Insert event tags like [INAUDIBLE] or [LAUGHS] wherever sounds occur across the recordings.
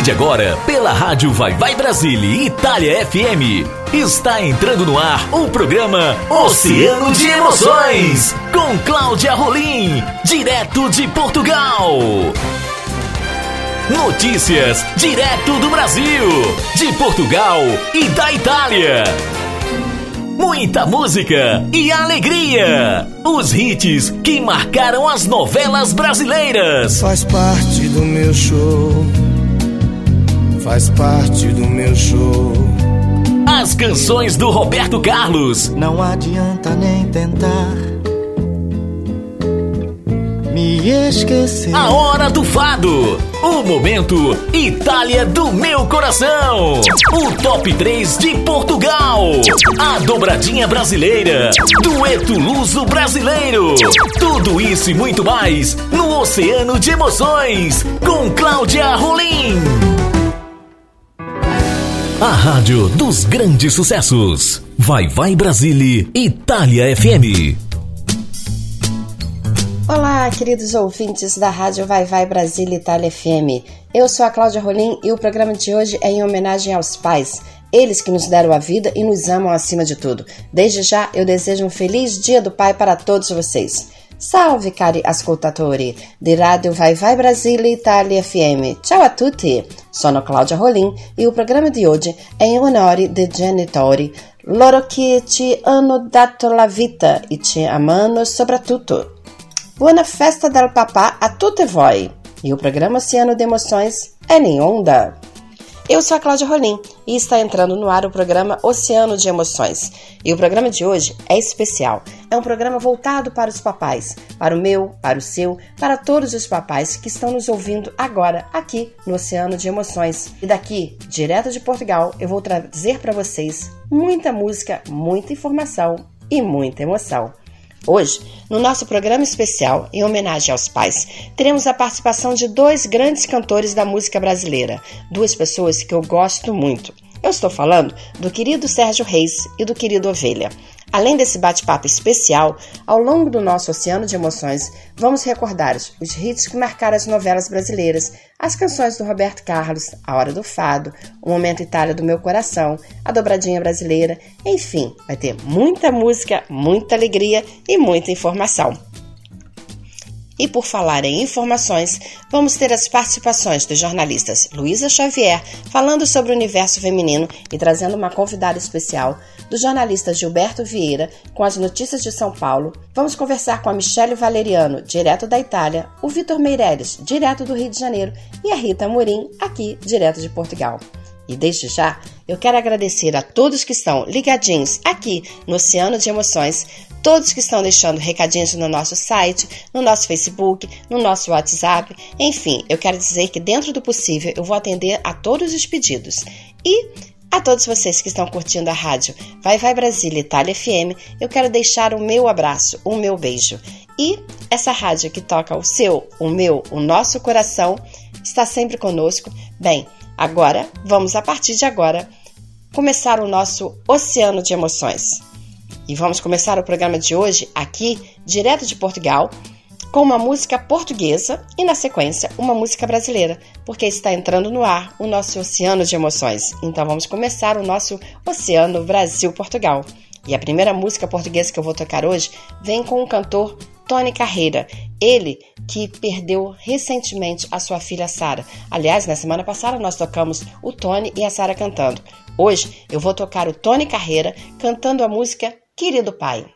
partir de agora, pela Rádio Vai Vai Brasília Itália FM, está entrando no ar o programa Oceano de Emoções, com Cláudia Rolim, direto de Portugal. Notícias direto do Brasil, de Portugal e da Itália. Muita música e alegria. Os hits que marcaram as novelas brasileiras. Faz parte do meu show. Faz parte do meu show. As canções do Roberto Carlos. Não adianta nem tentar me esquecer. A hora do fado. O momento Itália do meu coração. O top 3 de Portugal. A dobradinha brasileira. Dueto luso brasileiro. Tudo isso e muito mais no Oceano de Emoções com Cláudia Rolim. A rádio dos grandes sucessos. Vai Vai Brasília, Itália FM. Olá, queridos ouvintes da Rádio Vai Vai Brasília Itália FM. Eu sou a Cláudia Rolim e o programa de hoje é em homenagem aos pais, eles que nos deram a vida e nos amam acima de tudo. Desde já eu desejo um feliz Dia do Pai para todos vocês. Salve cari ascoltatori di Radio Vai Vai Brasília Itália FM. Ciao a tutti! Sono Cláudia Rolim e o programa de hoje é em onore de genitori, loro che ci hanno dato la vita e ci amano soprattutto. Buona festa del papá a tutte voi! E o programa Oceano de Emoções é em onda. Eu sou a Cláudia Rolim e está entrando no ar o programa Oceano de Emoções. E o programa de hoje é especial. É um programa voltado para os papais, para o meu, para o seu, para todos os papais que estão nos ouvindo agora aqui no Oceano de Emoções. E daqui, direto de Portugal, eu vou trazer para vocês muita música, muita informação e muita emoção. Hoje, no nosso programa especial, em homenagem aos pais, teremos a participação de dois grandes cantores da música brasileira, duas pessoas que eu gosto muito. Eu estou falando do querido Sérgio Reis e do querido Ovelha. Além desse bate-papo especial, ao longo do nosso oceano de emoções, vamos recordar os hits que marcaram as novelas brasileiras, as canções do Roberto Carlos, A Hora do Fado, O Momento Itália do Meu Coração, a dobradinha brasileira, enfim, vai ter muita música, muita alegria e muita informação. E por falar em informações, vamos ter as participações dos jornalistas Luísa Xavier falando sobre o universo feminino e trazendo uma convidada especial, do jornalista Gilberto Vieira com as notícias de São Paulo. Vamos conversar com a Michele Valeriano, direto da Itália, o Vitor Meirelles, direto do Rio de Janeiro, e a Rita Morim, aqui, direto de Portugal. E desde já, eu quero agradecer a todos que estão ligadinhos aqui no Oceano de Emoções, todos que estão deixando recadinhos no nosso site, no nosso Facebook, no nosso WhatsApp. Enfim, eu quero dizer que dentro do possível eu vou atender a todos os pedidos. E a todos vocês que estão curtindo a rádio Vai Vai Brasília Itália FM, eu quero deixar o meu abraço, o meu beijo. E essa rádio que toca o seu, o meu, o nosso coração, está sempre conosco. Bem, Agora, vamos a partir de agora começar o nosso oceano de emoções. E vamos começar o programa de hoje aqui, direto de Portugal, com uma música portuguesa e, na sequência, uma música brasileira, porque está entrando no ar o nosso oceano de emoções. Então vamos começar o nosso oceano Brasil-Portugal. E a primeira música portuguesa que eu vou tocar hoje vem com o cantor Tony Carreira. Ele que perdeu recentemente a sua filha Sara. Aliás, na semana passada nós tocamos o Tony e a Sara cantando. Hoje eu vou tocar o Tony Carreira cantando a música Querido Pai.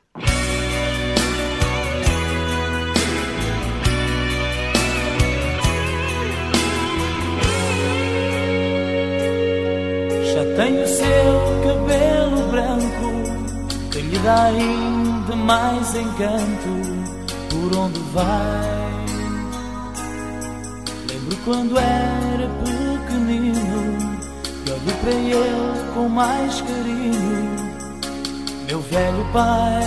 Já tem o seu cabelo branco que lhe dá ainda mais encanto por onde vai. Lembro quando era pequenino, e olho para ele com mais carinho, meu velho pai.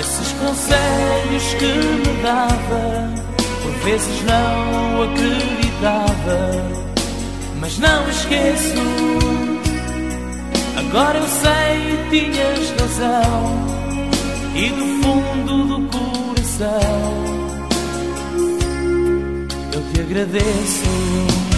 Esses conselhos que me dava, por vezes não acreditava, mas não esqueço. Agora eu sei, tinhas razão e do fundo do coração eu te agradeço.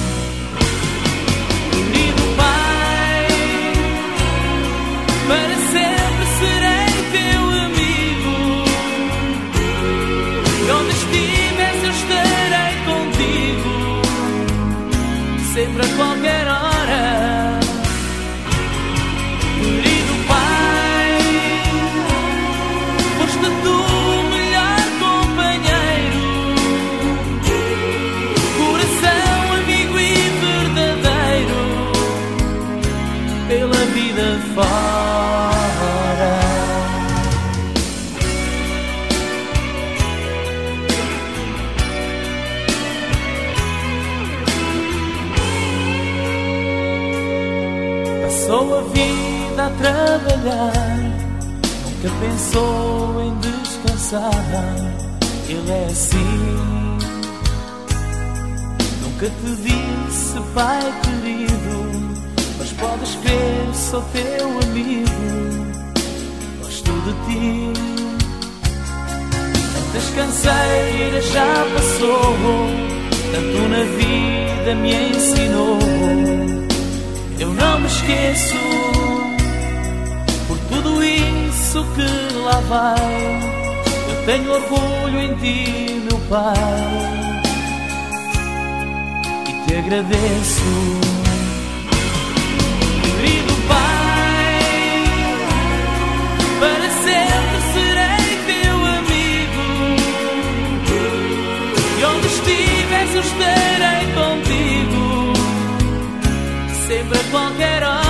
Trabalhar, nunca pensou em descansar. Ele é assim. Nunca te disse, pai querido, mas podes crer, sou teu amigo. Gosto de ti. Tantas canseiras já passou, tanto na vida me ensinou eu não me esqueço isso que lá vai. Eu tenho orgulho em ti, meu Pai, e te agradeço. Estarei contigo sempre a qualquer hora.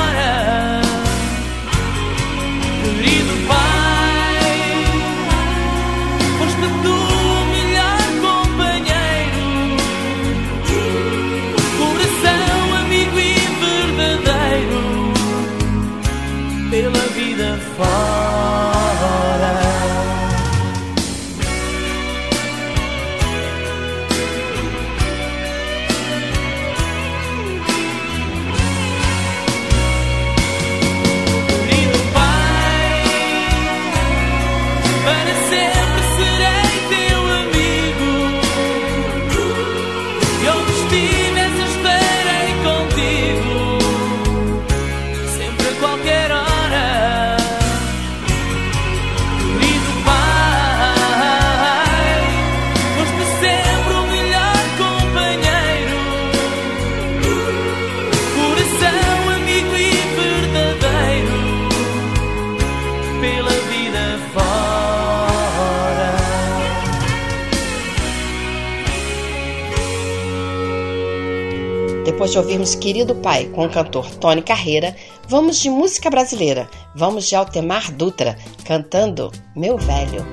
Depois de ouvirmos Querido Pai com o cantor Tony Carreira, vamos de música brasileira. Vamos de Altemar Dutra cantando Meu Velho.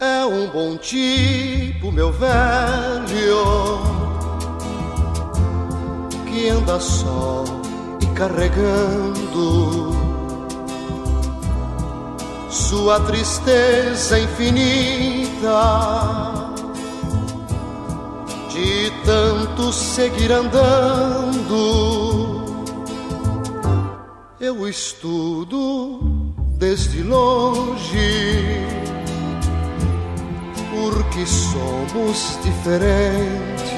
É um bom tipo, meu velho, que anda só e carregando sua tristeza infinita, de tanto seguir andando. Eu estudo desde longe porque somos diferentes.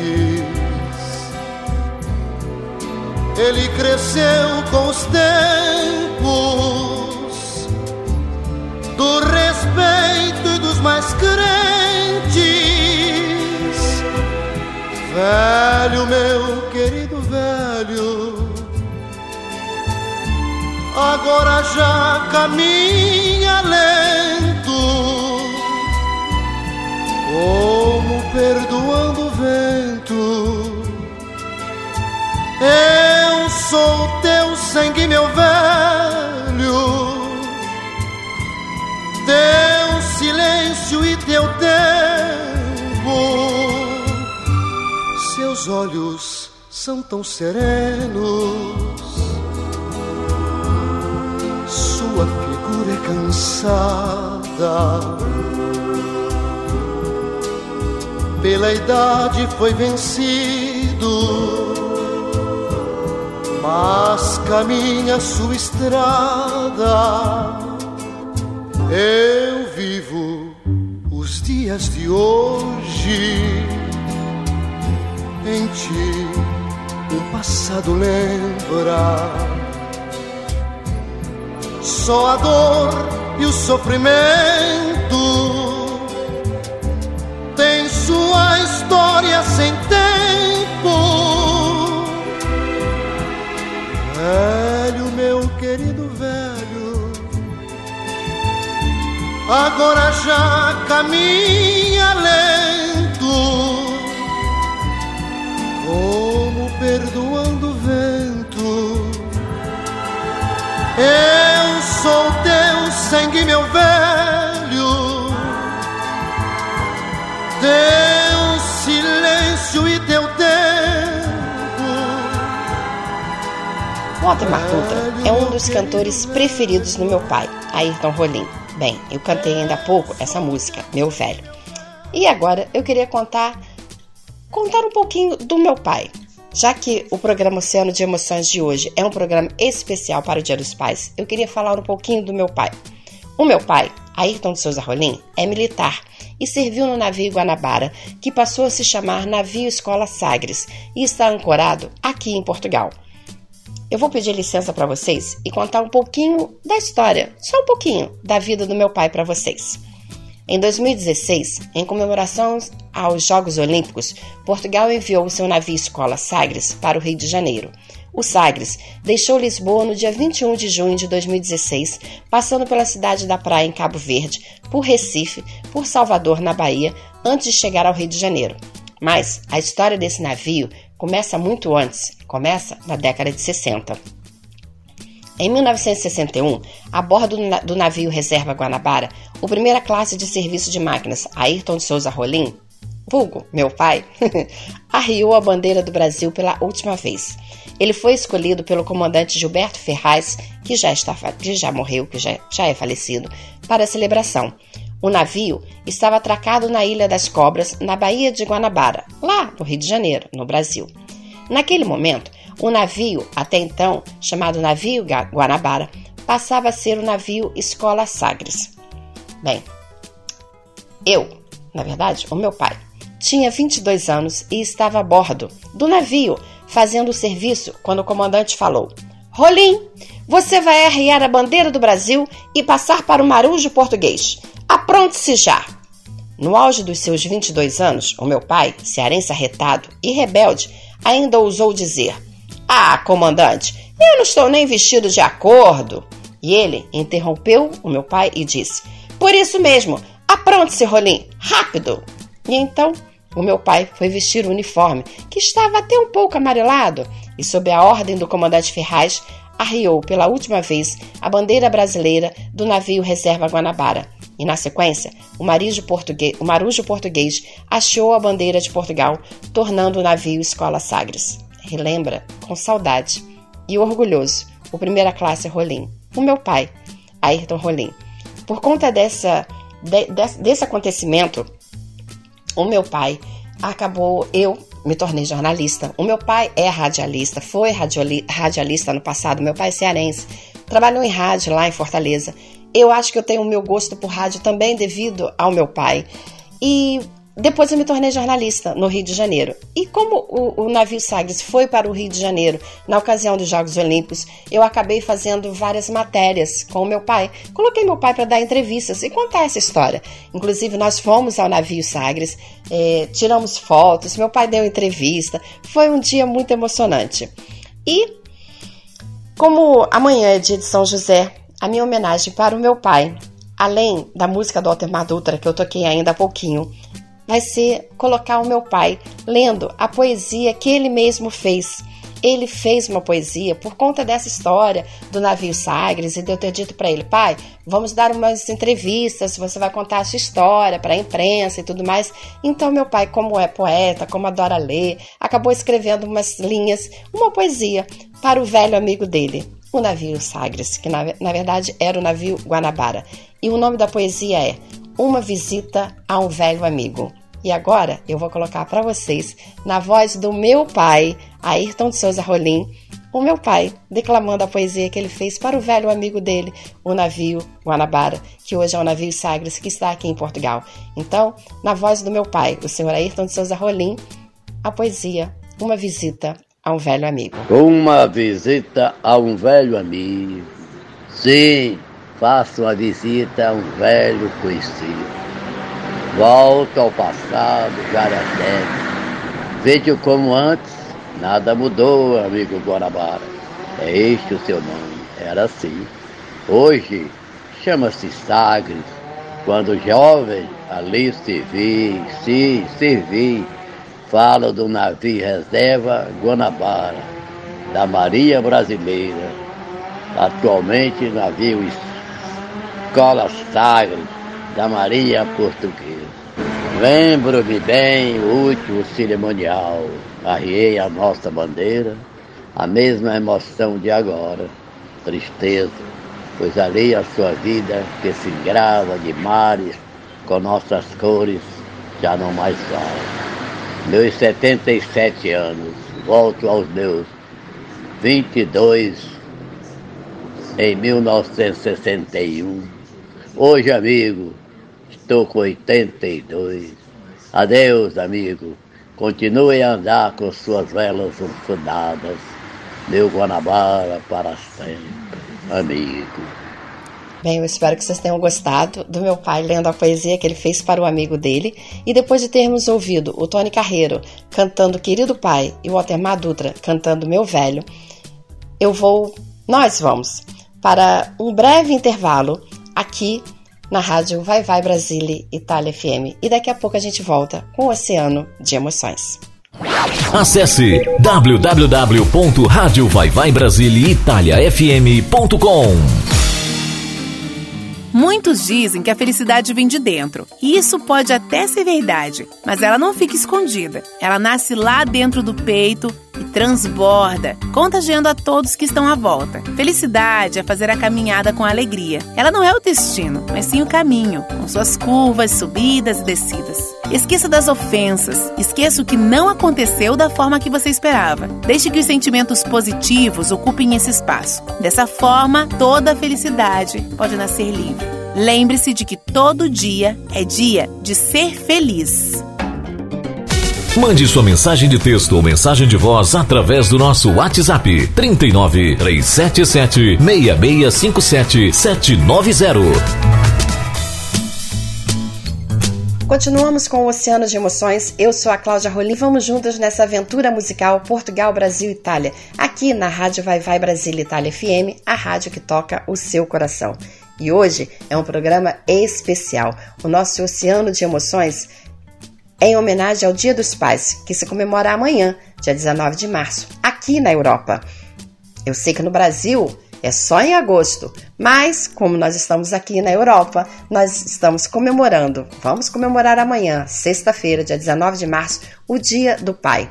Ele cresceu com os tempos do respeito dos mais crentes. Velho, meu querido velho, agora já caminha lento como perdoando o vento. Eu sou teu sangue, meu velho, silêncio e teu tempo. Seus olhos são tão serenos, sua figura é cansada pela idade foi vencido, mas caminha sua estrada. Eu dias de hoje, em ti o passado lembra. Só a dor e o sofrimento tem sua história sem tempo. agora já caminha lento, como perdoando o vento. Eu sou teu sangue, meu velho, teu silêncio e teu tempo. Otto Matuta é um dos cantores preferidos do meu pai, Ayrton Rolim. Bem, eu cantei ainda há pouco essa música, Meu Velho. E agora eu queria contar contar um pouquinho do meu pai. Já que o programa Oceano de Emoções de hoje é um programa especial para o Dia dos Pais, eu queria falar um pouquinho do meu pai. O meu pai, Ayrton de Souza Rolim, é militar e serviu no navio Guanabara, que passou a se chamar Navio Escola Sagres e está ancorado aqui em Portugal. Eu vou pedir licença para vocês e contar um pouquinho da história, só um pouquinho, da vida do meu pai para vocês. Em 2016, em comemoração aos Jogos Olímpicos, Portugal enviou seu navio escola Sagres para o Rio de Janeiro. O Sagres deixou Lisboa no dia 21 de junho de 2016, passando pela cidade da praia em Cabo Verde, por Recife, por Salvador, na Bahia, antes de chegar ao Rio de Janeiro. Mas a história desse navio começa muito antes, começa na década de 60. Em 1961, a bordo do navio Reserva Guanabara, o primeira classe de serviço de máquinas, Ayrton de Souza Rolim, vulgo, meu pai, [LAUGHS] arriou a bandeira do Brasil pela última vez. Ele foi escolhido pelo comandante Gilberto Ferraz, que já, está, que já morreu, que já, já é falecido, para a celebração. O navio estava atracado na Ilha das Cobras, na Baía de Guanabara, lá no Rio de Janeiro, no Brasil. Naquele momento, o navio, até então chamado Navio Guanabara, passava a ser o navio Escola Sagres. Bem, eu, na verdade, o meu pai, tinha 22 anos e estava a bordo do navio fazendo o serviço quando o comandante falou: Rolim, você vai arriar a bandeira do Brasil e passar para o marujo português. Apronte-se já! No auge dos seus 22 anos, o meu pai, cearense arretado e rebelde, ainda ousou dizer: ah, comandante, eu não estou nem vestido de acordo. E ele interrompeu o meu pai e disse: Por isso mesmo, apronte-se, Rolim, rápido! E então o meu pai foi vestir o uniforme, que estava até um pouco amarelado, e, sob a ordem do comandante Ferraz, arriou pela última vez a bandeira brasileira do navio Reserva Guanabara. E na sequência, o, marujo português, o marujo português achou a bandeira de Portugal, tornando o navio Escola Sagres relembra com saudade e orgulhoso o primeira classe Rolim, o meu pai, Ayrton Rolim. Por conta dessa, de, de, desse acontecimento, o meu pai acabou, eu me tornei jornalista. O meu pai é radialista, foi radialista no passado, meu pai é cearense, trabalhou em rádio lá em Fortaleza. Eu acho que eu tenho o meu gosto por rádio também devido ao meu pai. E depois eu me tornei jornalista no Rio de Janeiro. E como o, o, navio Sagres foi para o Rio de Janeiro na ocasião dos Jogos Olímpicos, eu acabei fazendo várias matérias com o meu pai. Coloquei meu pai para dar entrevistas e contar essa história. Inclusive, nós fomos ao navio Sagres, é, tiramos fotos, meu pai deu entrevista. Foi um dia muito emocionante. E como amanhã é dia de São José, a minha homenagem para o meu pai, além da música do Alter Dutra, que eu toquei ainda há pouquinho, vai ser colocar o meu pai lendo a poesia que ele mesmo fez. Ele fez uma poesia por conta dessa história do navio Sagres e de eu ter dito para ele, pai, vamos dar umas entrevistas, você vai contar a sua história para a imprensa e tudo mais. Então meu pai, como é poeta, como adora ler, acabou escrevendo umas linhas, uma poesia para o velho amigo dele, o navio Sagres, que na, na verdade era o navio Guanabara. E o nome da poesia é uma visita a um velho amigo. E agora eu vou colocar para vocês, na voz do meu pai, Ayrton de Souza Rolim, o meu pai declamando a poesia que ele fez para o velho amigo dele, o navio Guanabara, que hoje é o navio Sagres, que está aqui em Portugal. Então, na voz do meu pai, o senhor Ayrton de Souza Rolim, a poesia Uma Visita a um Velho Amigo. Uma visita a um velho amigo. Sim, faço uma visita a um velho conhecido. Volto ao passado, tempo. Vejo como antes, nada mudou, amigo Guanabara. É este o seu nome, era assim. Hoje chama-se Sagres. Quando jovem, ali servi, sim, servi. Falo do navio reserva Guanabara, da Maria Brasileira. Atualmente navio Escola Sagres da Maria Portuguesa. Lembro-me bem o último cerimonial. Arriei a nossa bandeira a mesma emoção de agora, tristeza, pois ali a sua vida que se grava de mares com nossas cores já não mais fala. Meus 77 anos, volto aos meus 22 em 1961. Hoje, amigo, estou com 82. Adeus, amigo. Continue a andar com suas velas fundadas. Meu Guanabara para sempre, amigo. Bem, eu espero que vocês tenham gostado do meu pai lendo a poesia que ele fez para o amigo dele. E depois de termos ouvido o Tony Carreiro cantando Querido Pai e o Altemar Dutra cantando Meu Velho, eu vou, nós vamos, para um breve intervalo aqui na rádio Vai Vai Brasília Itália FM. E daqui a pouco a gente volta com o Oceano de Emoções. Acesse www.radiovaivaibrasiliaitaliafm.com Muitos dizem que a felicidade vem de dentro, e isso pode até ser verdade, mas ela não fica escondida. Ela nasce lá dentro do peito e transborda, contagiando a todos que estão à volta. Felicidade é fazer a caminhada com alegria. Ela não é o destino, mas sim o caminho, com suas curvas, subidas e descidas. Esqueça das ofensas, esqueça o que não aconteceu da forma que você esperava. Deixe que os sentimentos positivos ocupem esse espaço. Dessa forma, toda a felicidade pode nascer livre. Lembre-se de que todo dia é dia de ser feliz. Mande sua mensagem de texto ou mensagem de voz através do nosso WhatsApp 39 377 6657 790. Continuamos com o Oceano de Emoções. Eu sou a Cláudia Rolim. Vamos juntos nessa aventura musical Portugal, Brasil, Itália, aqui na Rádio Vai Vai Brasil Itália FM, a rádio que toca o seu coração. E hoje é um programa especial. O nosso Oceano de Emoções em homenagem ao Dia dos Pais, que se comemora amanhã, dia 19 de março, aqui na Europa. Eu sei que no Brasil é só em agosto, mas como nós estamos aqui na Europa, nós estamos comemorando. Vamos comemorar amanhã, sexta-feira, dia 19 de março, o Dia do Pai.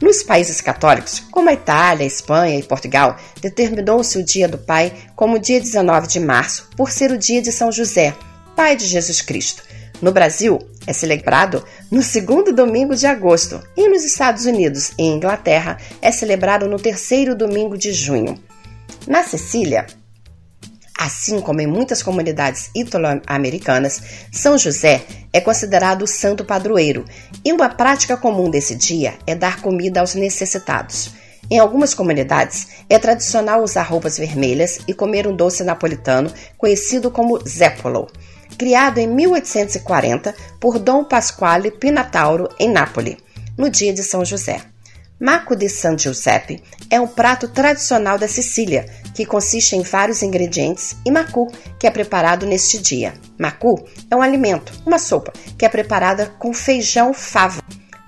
Nos países católicos, como a Itália, a Espanha e Portugal, determinou-se o Dia do Pai como dia 19 de março, por ser o dia de São José, pai de Jesus Cristo. No Brasil, é celebrado no segundo domingo de agosto e nos Estados Unidos e Inglaterra é celebrado no terceiro domingo de junho. Na Sicília, assim como em muitas comunidades italo-americanas, São José é considerado o santo padroeiro e uma prática comum desse dia é dar comida aos necessitados. Em algumas comunidades, é tradicional usar roupas vermelhas e comer um doce napolitano conhecido como zeppolo criado em 1840 por Dom Pasquale Pinatauro em Nápoles, no dia de São José. Maco de San Giuseppe é um prato tradicional da Sicília, que consiste em vários ingredientes, e macu, que é preparado neste dia. Macu é um alimento, uma sopa, que é preparada com feijão favo.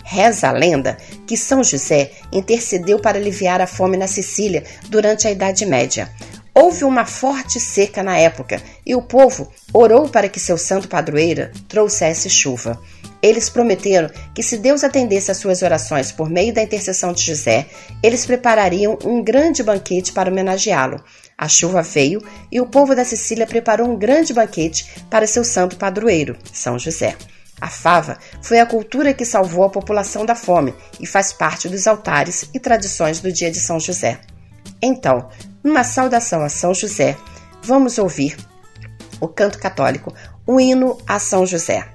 Reza a lenda que São José intercedeu para aliviar a fome na Sicília durante a Idade Média. Houve uma forte seca na época e o povo orou para que seu santo padroeiro trouxesse chuva. Eles prometeram que, se Deus atendesse às suas orações por meio da intercessão de José, eles preparariam um grande banquete para homenageá-lo. A chuva veio e o povo da Sicília preparou um grande banquete para seu santo padroeiro, São José. A fava foi a cultura que salvou a população da fome e faz parte dos altares e tradições do dia de São José. Então, numa saudação a São José, vamos ouvir o canto católico, o hino a São José.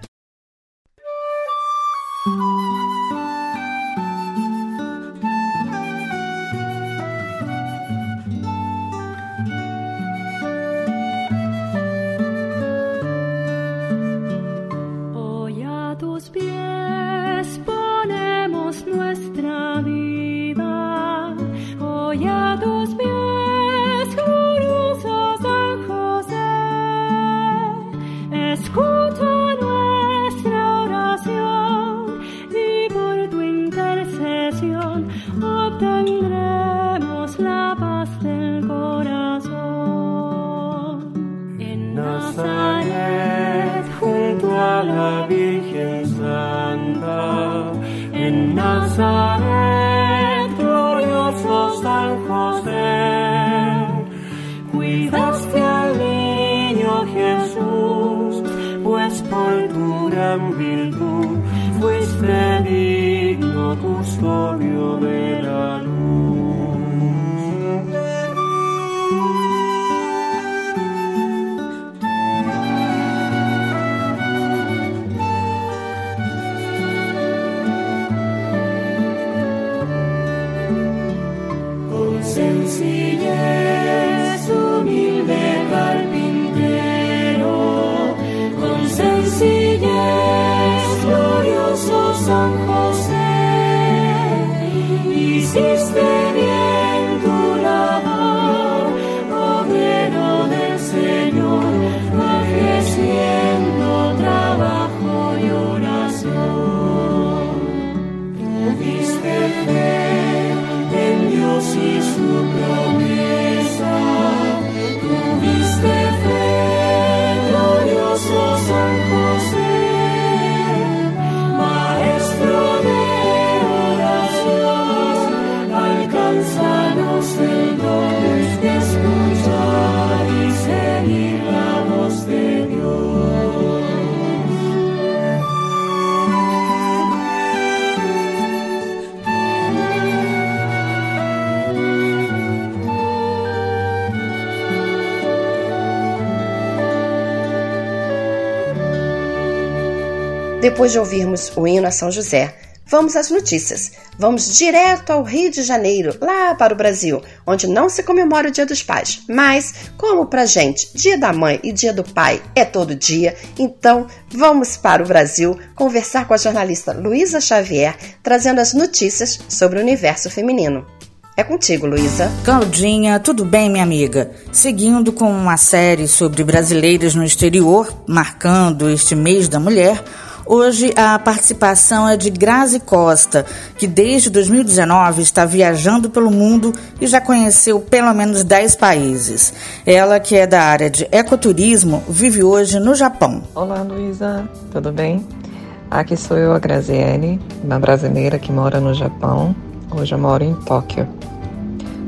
Depois de ouvirmos o hino a São José, vamos às notícias. Vamos direto ao Rio de Janeiro, lá para o Brasil, onde não se comemora o Dia dos Pais. Mas, como pra gente, Dia da Mãe e Dia do Pai é todo dia, então vamos para o Brasil conversar com a jornalista Luísa Xavier, trazendo as notícias sobre o universo feminino. É contigo, Luísa. Claudinha, tudo bem, minha amiga? Seguindo com uma série sobre brasileiras no exterior, marcando este mês da mulher, Hoje a participação é de Grazi Costa, que desde 2019 está viajando pelo mundo e já conheceu pelo menos 10 países. Ela, que é da área de ecoturismo, vive hoje no Japão. Olá, Luísa, tudo bem? Aqui sou eu, a Graziele, uma brasileira que mora no Japão. Hoje eu moro em Tóquio.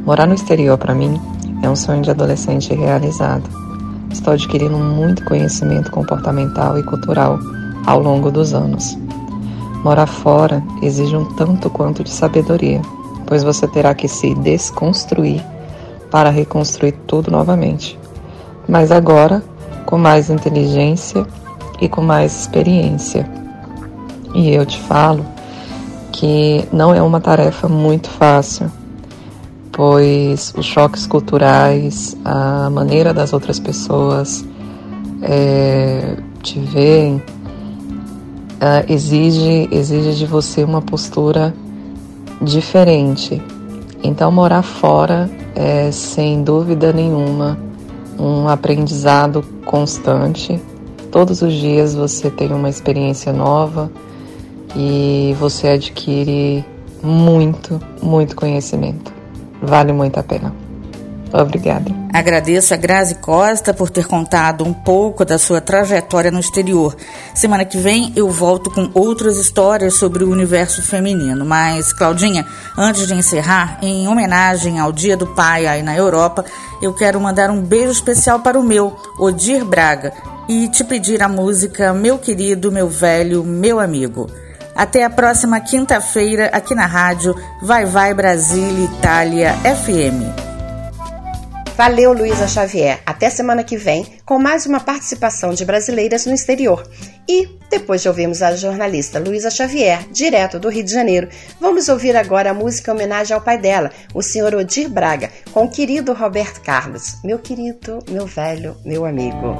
Morar no exterior para mim é um sonho de adolescente realizado. Estou adquirindo muito conhecimento comportamental e cultural ao longo dos anos. Morar fora exige um tanto quanto de sabedoria, pois você terá que se desconstruir para reconstruir tudo novamente. Mas agora, com mais inteligência e com mais experiência. E eu te falo que não é uma tarefa muito fácil, pois os choques culturais, a maneira das outras pessoas é, te verem, uh, exige, exige de você uma postura diferente. Então, morar fora é, sem dúvida nenhuma, um aprendizado constante. Todos os dias você tem uma experiência nova e você adquire muito, muito conhecimento. Vale muito a pena. Obrigada. Agradeço a Grazi Costa por ter contado um pouco da sua trajetória no exterior. Semana que vem eu volto com outras histórias sobre o universo feminino. Mas, Claudinha, antes de encerrar, em homenagem ao Dia do Pai aí na Europa, eu quero mandar um beijo especial para o meu, Odir Braga, e te pedir a música Meu Querido, Meu Velho, Meu Amigo. Até a próxima quinta-feira aqui na rádio Vai Vai Brasília Itália FM. Valeu, Luísa Xavier. Até semana que vem com mais uma participação de brasileiras no exterior. E, depois de ouvirmos a jornalista Luísa Xavier, direto do Rio de Janeiro, vamos ouvir agora a música em homenagem ao pai dela, o senhor Odir Braga, com o querido Roberto Carlos. Meu querido, meu velho, meu amigo.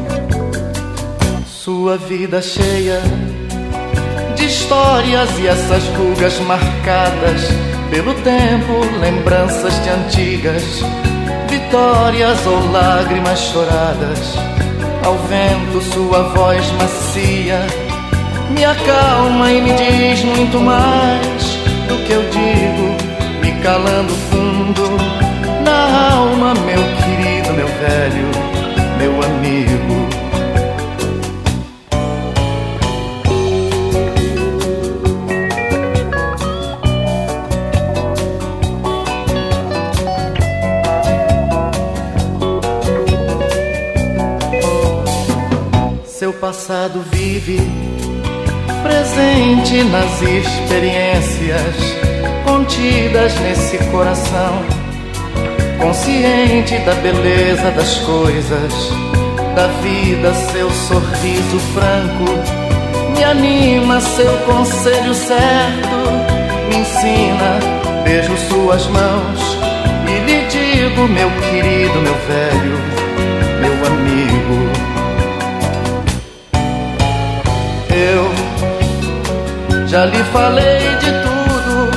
sua vida cheia de histórias e essas rugas marcadas pelo tempo, lembranças de antigas vitórias ou lágrimas choradas. Ao vento, sua voz macia me acalma e me diz muito mais do que eu digo, me calando fundo na alma, meu querido, meu velho, meu amigo. Passado vive presente nas experiências contidas nesse coração, consciente da beleza das coisas, da vida, seu sorriso franco, me anima, seu conselho certo, me ensina, beijo suas mãos e lhe digo, meu querido, meu velho, meu amigo. Eu já lhe falei de tudo,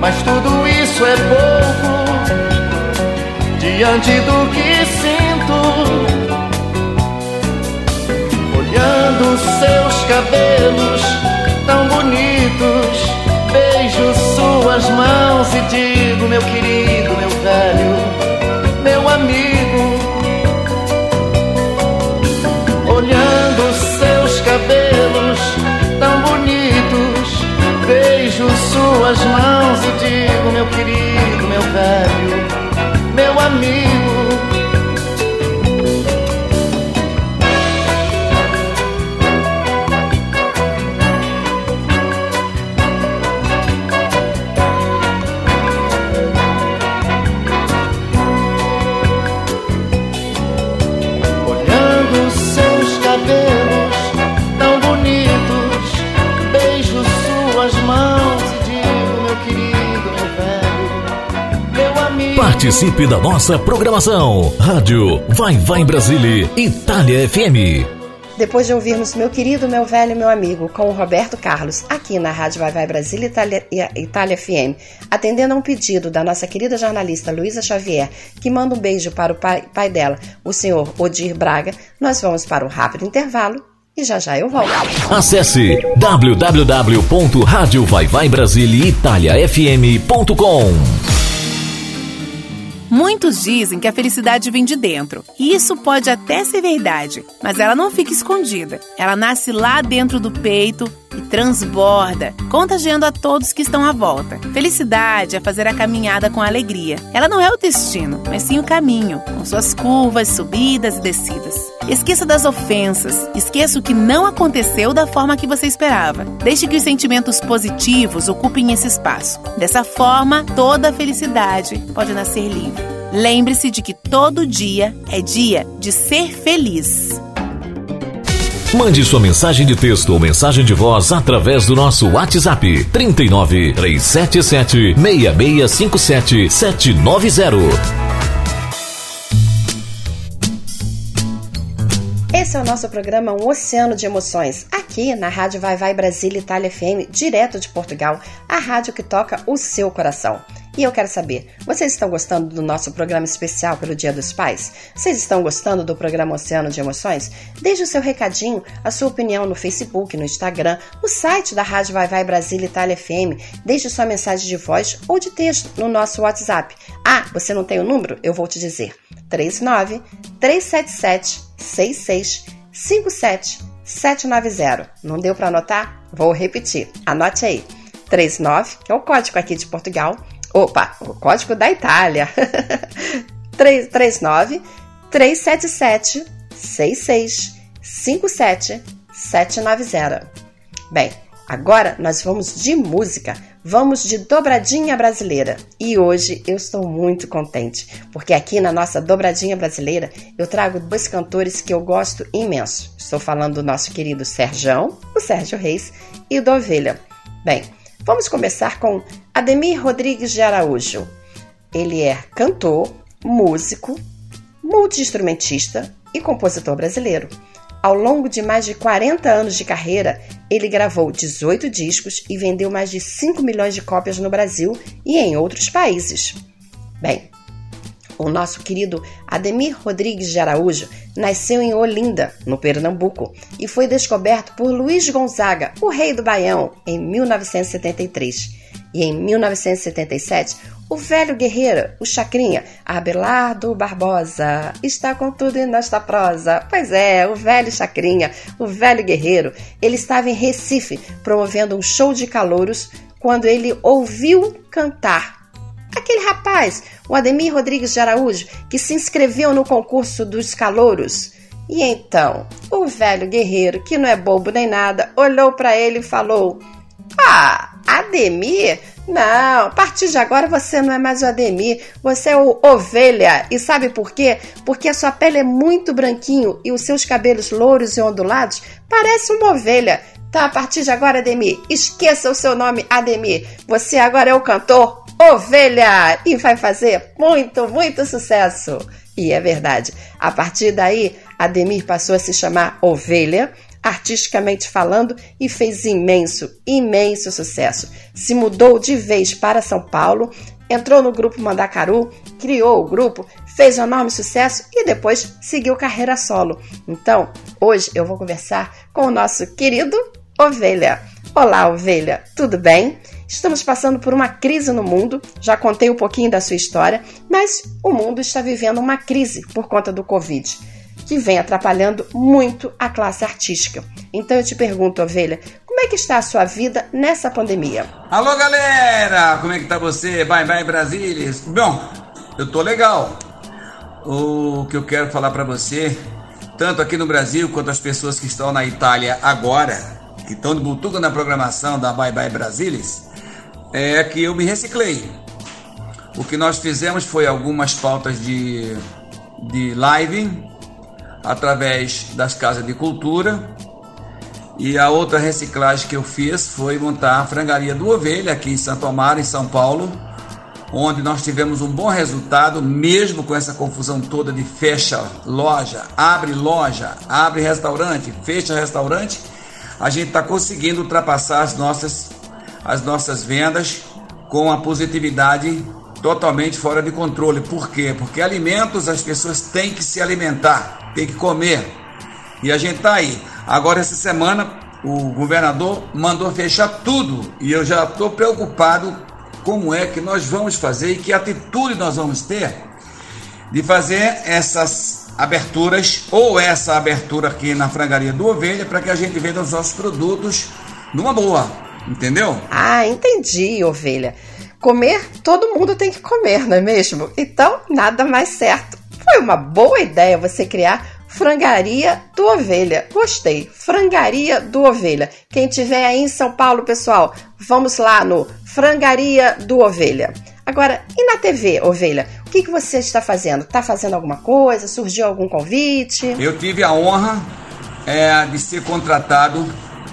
mas tudo isso é pouco diante do que sinto. Olhando seus cabelos tão bonitos, beijo suas mãos e digo, meu querido, meu velho, meu amigo. Olhando suas mãos e digo, meu querido, meu velho, meu amigo. Participe da nossa programação. Rádio Vai Vai Brasília, Itália FM. Depois de ouvirmos Meu Querido, Meu Velho, Meu Amigo, com o Roberto Carlos, aqui na Rádio Vai Vai Brasília Itália, Itália FM, atendendo a um pedido da nossa querida jornalista Luísa Xavier, que manda um beijo para o pai, pai dela, o senhor Odir Braga, nós vamos para um rápido intervalo e já já eu volto. Acesse www.radiovaivaibrasiliaitaliafm.com Muitos dizem que a felicidade vem de dentro, e isso pode até ser verdade, mas ela não fica escondida. Ela nasce lá dentro do peito e transborda, contagiando a todos que estão à volta. Felicidade é fazer a caminhada com alegria. Ela não é o destino, mas sim o caminho, com suas curvas, subidas e descidas. Esqueça das ofensas, esqueça o que não aconteceu da forma que você esperava. Deixe que os sentimentos positivos ocupem esse espaço. Dessa forma, toda a felicidade pode nascer livre. Lembre-se de que todo dia é dia de ser feliz. Mande sua mensagem de texto ou mensagem de voz através do nosso WhatsApp 39 377 6657 790. Esse é o nosso programa Um Oceano de Emoções, aqui na Rádio Vai Vai Brasília Itália FM, direto de Portugal, a rádio que toca o seu coração. E eu quero saber, vocês estão gostando do nosso programa especial pelo Dia dos Pais? Vocês estão gostando do programa Oceano de Emoções? Deixe o seu recadinho, a sua opinião no Facebook, no Instagram, no site da Rádio Vai Vai Brasília Itália FM. Deixe sua mensagem de voz ou de texto no nosso WhatsApp. Ah, você não tem o número? Eu vou te dizer. 39 377 66 57 790. Não deu para anotar? Vou repetir. Anote aí. 39, que é o código aqui de Portugal. Opa, o código da Itália. 339 377 66 57 790. Bem, agora nós vamos de música. Vamos de dobradinha brasileira. E hoje eu estou muito contente, porque aqui na nossa dobradinha brasileira eu trago dois cantores que eu gosto imenso. Estou falando do nosso querido Serjão, o Sérgio Reis, e do Ovelha. Bem, vamos começar com Ademir Rodrigues de Araújo. Ele é cantor, músico, multiinstrumentista e compositor brasileiro. Ao longo de mais de 40 anos de carreira, ele gravou 18 discos e vendeu mais de 5 milhões de cópias no Brasil e em outros países. Bem, o nosso querido Ademir Rodrigues de Araújo nasceu em Olinda, no Pernambuco, e foi descoberto por Luiz Gonzaga, o rei do Baião, em 1973. E em 1977, o velho guerreiro, o Chacrinha, Abelardo Barbosa, está com tudo nesta prosa. Pois é, o velho Chacrinha, o velho guerreiro, ele estava em Recife promovendo um show de calouros quando ele ouviu cantar aquele rapaz, o Ademir Rodrigues de Araújo, que se inscreveu no concurso dos calouros. E então, o velho guerreiro, que não é bobo nem nada, olhou para ele e falou: Ah, Ademir? Não, a partir de agora você não é mais o Ademir, você é o Ovelha. E sabe por quê? Porque a sua pele é muito branquinho e os seus cabelos louros e ondulados parecem uma ovelha. Então, a partir de agora, Ademir, esqueça o seu nome, Ademir. Você agora é o cantor Ovelha e vai fazer muito, muito sucesso. E é verdade. A partir daí, Ademir passou a se chamar Ovelha, artisticamente falando, e fez imenso, imenso sucesso. Se mudou de vez para São Paulo, entrou no grupo Mandacaru, criou o grupo, fez um enorme sucesso e depois seguiu carreira solo. Então, hoje eu vou conversar com o nosso querido Ovelha. Olá, Ovelha, tudo bem? Estamos passando por uma crise no mundo, já contei um pouquinho da sua história, mas o mundo está vivendo uma crise por conta do Covid, que vem atrapalhando muito a classe artística. Então eu te pergunto, ovelha, como é que está a sua vida nessa pandemia? Alô, galera! Como é que tá você? Bye bye Brasília. Bom, eu tô legal. O que eu quero falar para você, tanto aqui no Brasil quanto as pessoas que estão na Itália agora, que estão de butuca na programação da Bye Bye Brasilis, é que eu me reciclei. O que nós fizemos foi algumas pautas de, de live através das casas de cultura. E a outra reciclagem que eu fiz foi montar a frangaria do Ovelha aqui em Santo Amaro, em São Paulo, onde nós tivemos um bom resultado, mesmo com essa confusão toda de fecha loja, abre loja, abre restaurante, fecha restaurante. A gente está conseguindo ultrapassar as nossas as nossas vendas com a positividade totalmente fora de controle. Por quê? Porque alimentos as pessoas têm que se alimentar, têm que comer. E a gente está aí. Agora, essa semana, o governador mandou fechar tudo e eu já estou preocupado como é que nós vamos fazer e que atitude nós vamos ter de fazer essas aberturas ou essa abertura aqui na frangaria do Ovelha para que a gente venda os nossos produtos numa boa. Entendeu? Ah, entendi, ovelha. Comer, todo mundo tem que comer, não é mesmo? Então, nada mais certo. Foi uma boa ideia você criar Frangaria do Ovelha. Gostei. Frangaria do Ovelha. Quem tiver aí em São Paulo, pessoal, vamos lá no Frangaria do Ovelha. Agora, e na TV, Ovelha? O que, que você está fazendo? Está fazendo alguma coisa? Surgiu algum convite? Eu tive a honra é, de ser contratado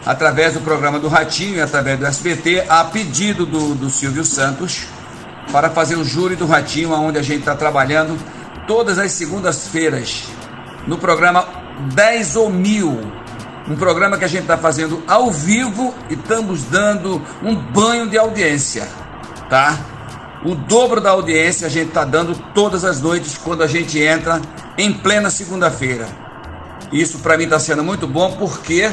através do programa do Ratinho e através do SBT, a pedido do, do Silvio Santos, para fazer o júri do Ratinho, onde a gente está trabalhando todas as segundas-feiras, no programa 10 ou Mil, um programa que a gente está fazendo ao vivo e estamos dando um banho de audiência, tá? O dobro da audiência a gente está dando todas as noites quando a gente entra em plena segunda-feira. Isso para mim está sendo muito bom porque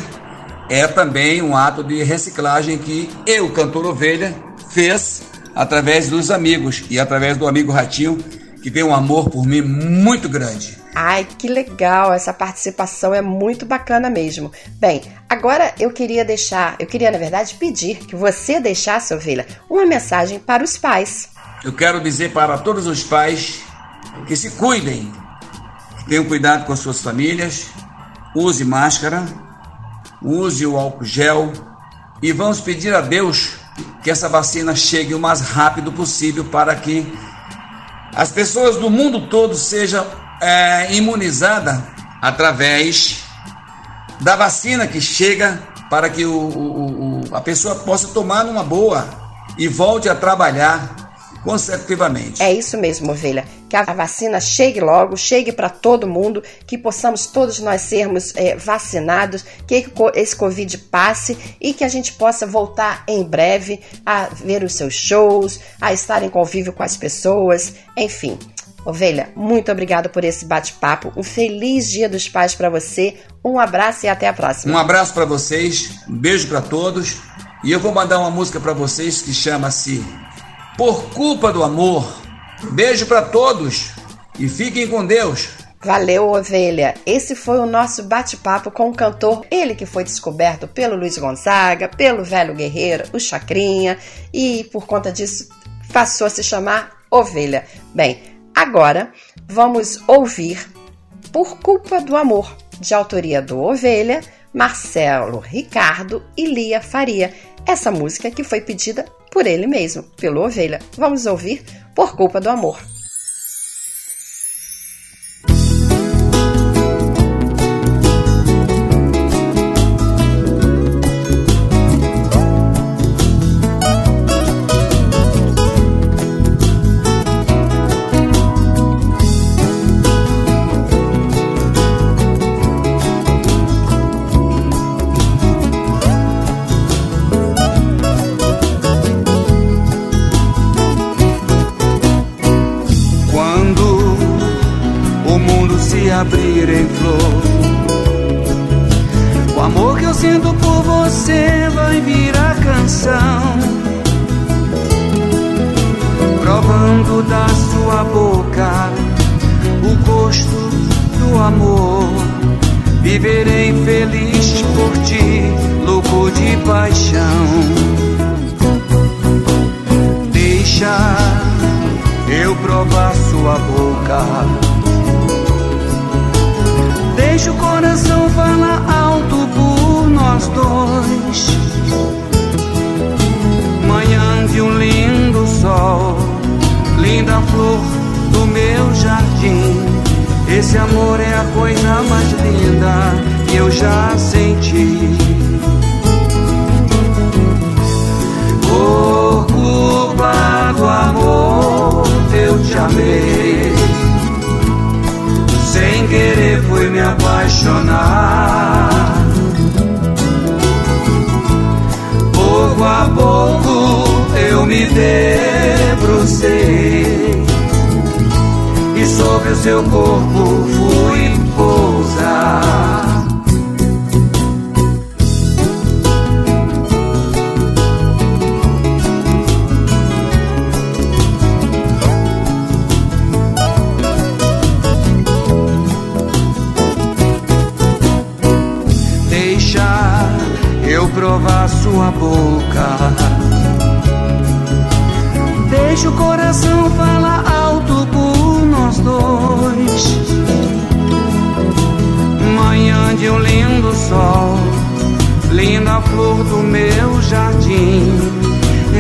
é também um ato de reciclagem que eu, cantor Ovelha, fez através dos amigos e através do amigo Ratinho, que tem um amor por mim muito grande. Ai, que legal! Essa participação é muito bacana mesmo. Bem, agora eu queria deixar, eu queria na verdade pedir que você deixasse, ovelha, uma mensagem para os pais. Eu quero dizer para todos os pais que se cuidem, tenham cuidado com as suas famílias, use máscara, use o álcool gel e vamos pedir a Deus que essa vacina chegue o mais rápido possível para que as pessoas do mundo todo sejam é, imunizadas através da vacina que chega para que o, o, o, a pessoa possa tomar numa boa e volte a trabalhar consecutivamente. É isso mesmo, ovelha. Que a vacina chegue logo, chegue para todo mundo, que possamos todos nós sermos é, vacinados, que esse Covid passe e que a gente possa voltar em breve a ver os seus shows, a estar em convívio com as pessoas, enfim. Ovelha, muito obrigado por esse bate-papo. Um feliz Dia dos Pais para você. Um abraço e até a próxima. Um abraço para vocês, um beijo para todos. E eu vou mandar uma música para vocês que chama-se Por Culpa do Amor. Beijo para todos e fiquem com Deus. Valeu, ovelha! Esse foi o nosso bate-papo com o cantor, ele que foi descoberto pelo Luiz Gonzaga, pelo Velho Guerreiro, o Chacrinha, e por conta disso passou a se chamar Ovelha. Bem, agora vamos ouvir Por Culpa do Amor, de autoria do Ovelha, Marcelo Ricardo e Lia Faria. Essa música que foi pedida por ele mesmo, pelo Ovelha. Vamos ouvir Por Culpa do Amor. Linda flor do meu jardim.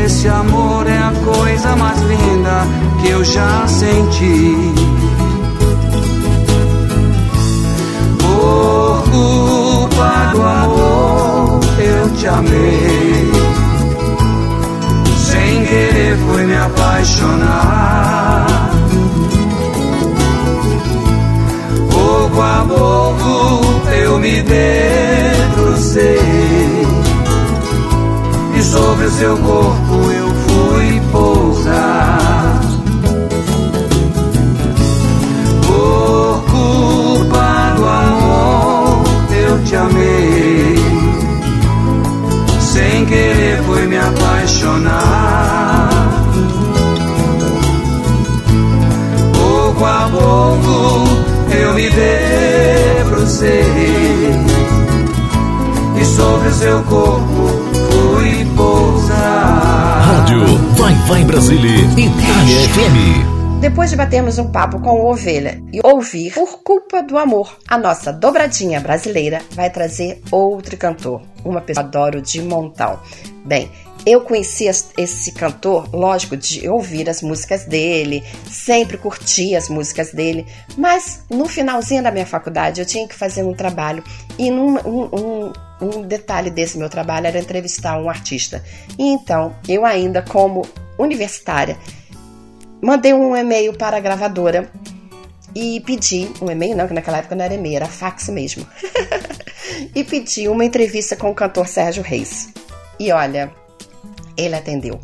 Esse amor é a coisa mais linda que eu já senti. Por culpa do amor eu te amei. Sem querer fui me apaixonar. Pouco a pouco eu me debrucei. E sobre o seu corpo eu fui pousar. Por culpa do amor eu te amei sem querer fui me apaixonar. Pouco a pouco eu me debrucei e sobre o seu corpo fui pousar. Rádio Vai Vai Brasília, Itália FM. Depois de batermos um papo com o Ovelha e ouvir Por Culpa do Amor, a nossa dobradinha brasileira vai trazer outro cantor, uma pessoa que adoro de montão. Bem, eu conheci esse cantor, lógico, de ouvir as músicas dele, sempre curti as músicas dele, mas no finalzinho da minha faculdade eu tinha que fazer um trabalho e num, um, um, um detalhe desse meu trabalho era entrevistar um artista. E então, eu ainda como universitária, mandei um e-mail para a gravadora e pedi, um e-mail não, que naquela época não era e-mail, era fax mesmo. [LAUGHS] e pedi uma entrevista com o cantor Sérgio Reis. E olha, ele atendeu.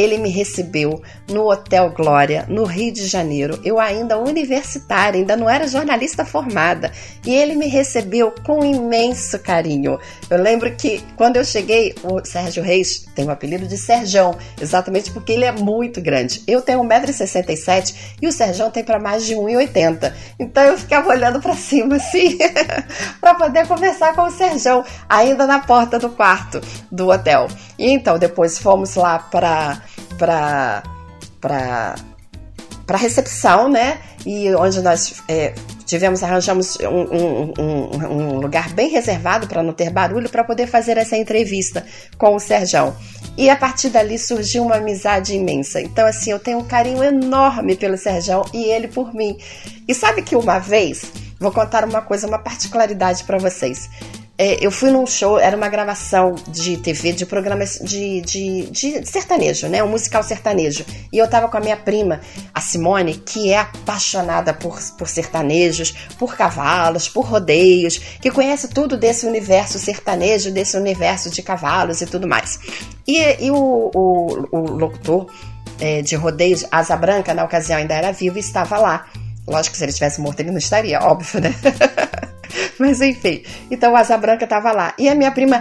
Ele me recebeu no Hotel Glória, no Rio de Janeiro. Eu ainda universitária, ainda não era jornalista formada. E ele me recebeu com imenso carinho. Eu lembro que quando eu cheguei, o Sérgio Reis tem o apelido de Serjão, exatamente porque ele é muito grande. Eu tenho 1,67m e o Serjão tem para mais de 1,80m. Então eu ficava olhando para cima assim, [LAUGHS] para poder conversar com o Serjão, ainda na porta do quarto do hotel. E então depois fomos lá para para para para recepção, né? E onde nós é, tivemos arranjamos um, um, um, um, lugar bem reservado para não ter barulho para poder fazer essa entrevista com o Serjão. E a partir dali surgiu uma amizade imensa. Então assim, eu tenho um carinho enorme pelo Serjão e ele por mim. E sabe que uma vez vou contar uma coisa, uma particularidade para vocês é, eu fui num show, era uma gravação de TV, de programas de, de, de, sertanejo, né? Um musical sertanejo. E eu tava com a minha prima, a Simone, que é apaixonada por, por sertanejos, por cavalos, por rodeios, que conhece tudo desse universo sertanejo, desse universo de cavalos e tudo mais. E, e o, o, o locutor é, de rodeios, Asa Branca, na ocasião ainda era vivo estava lá. Lógico que se ele tivesse morto, ele não estaria, óbvio, né? [LAUGHS] Mas enfim, então o Asa Branca tava lá. E a minha prima,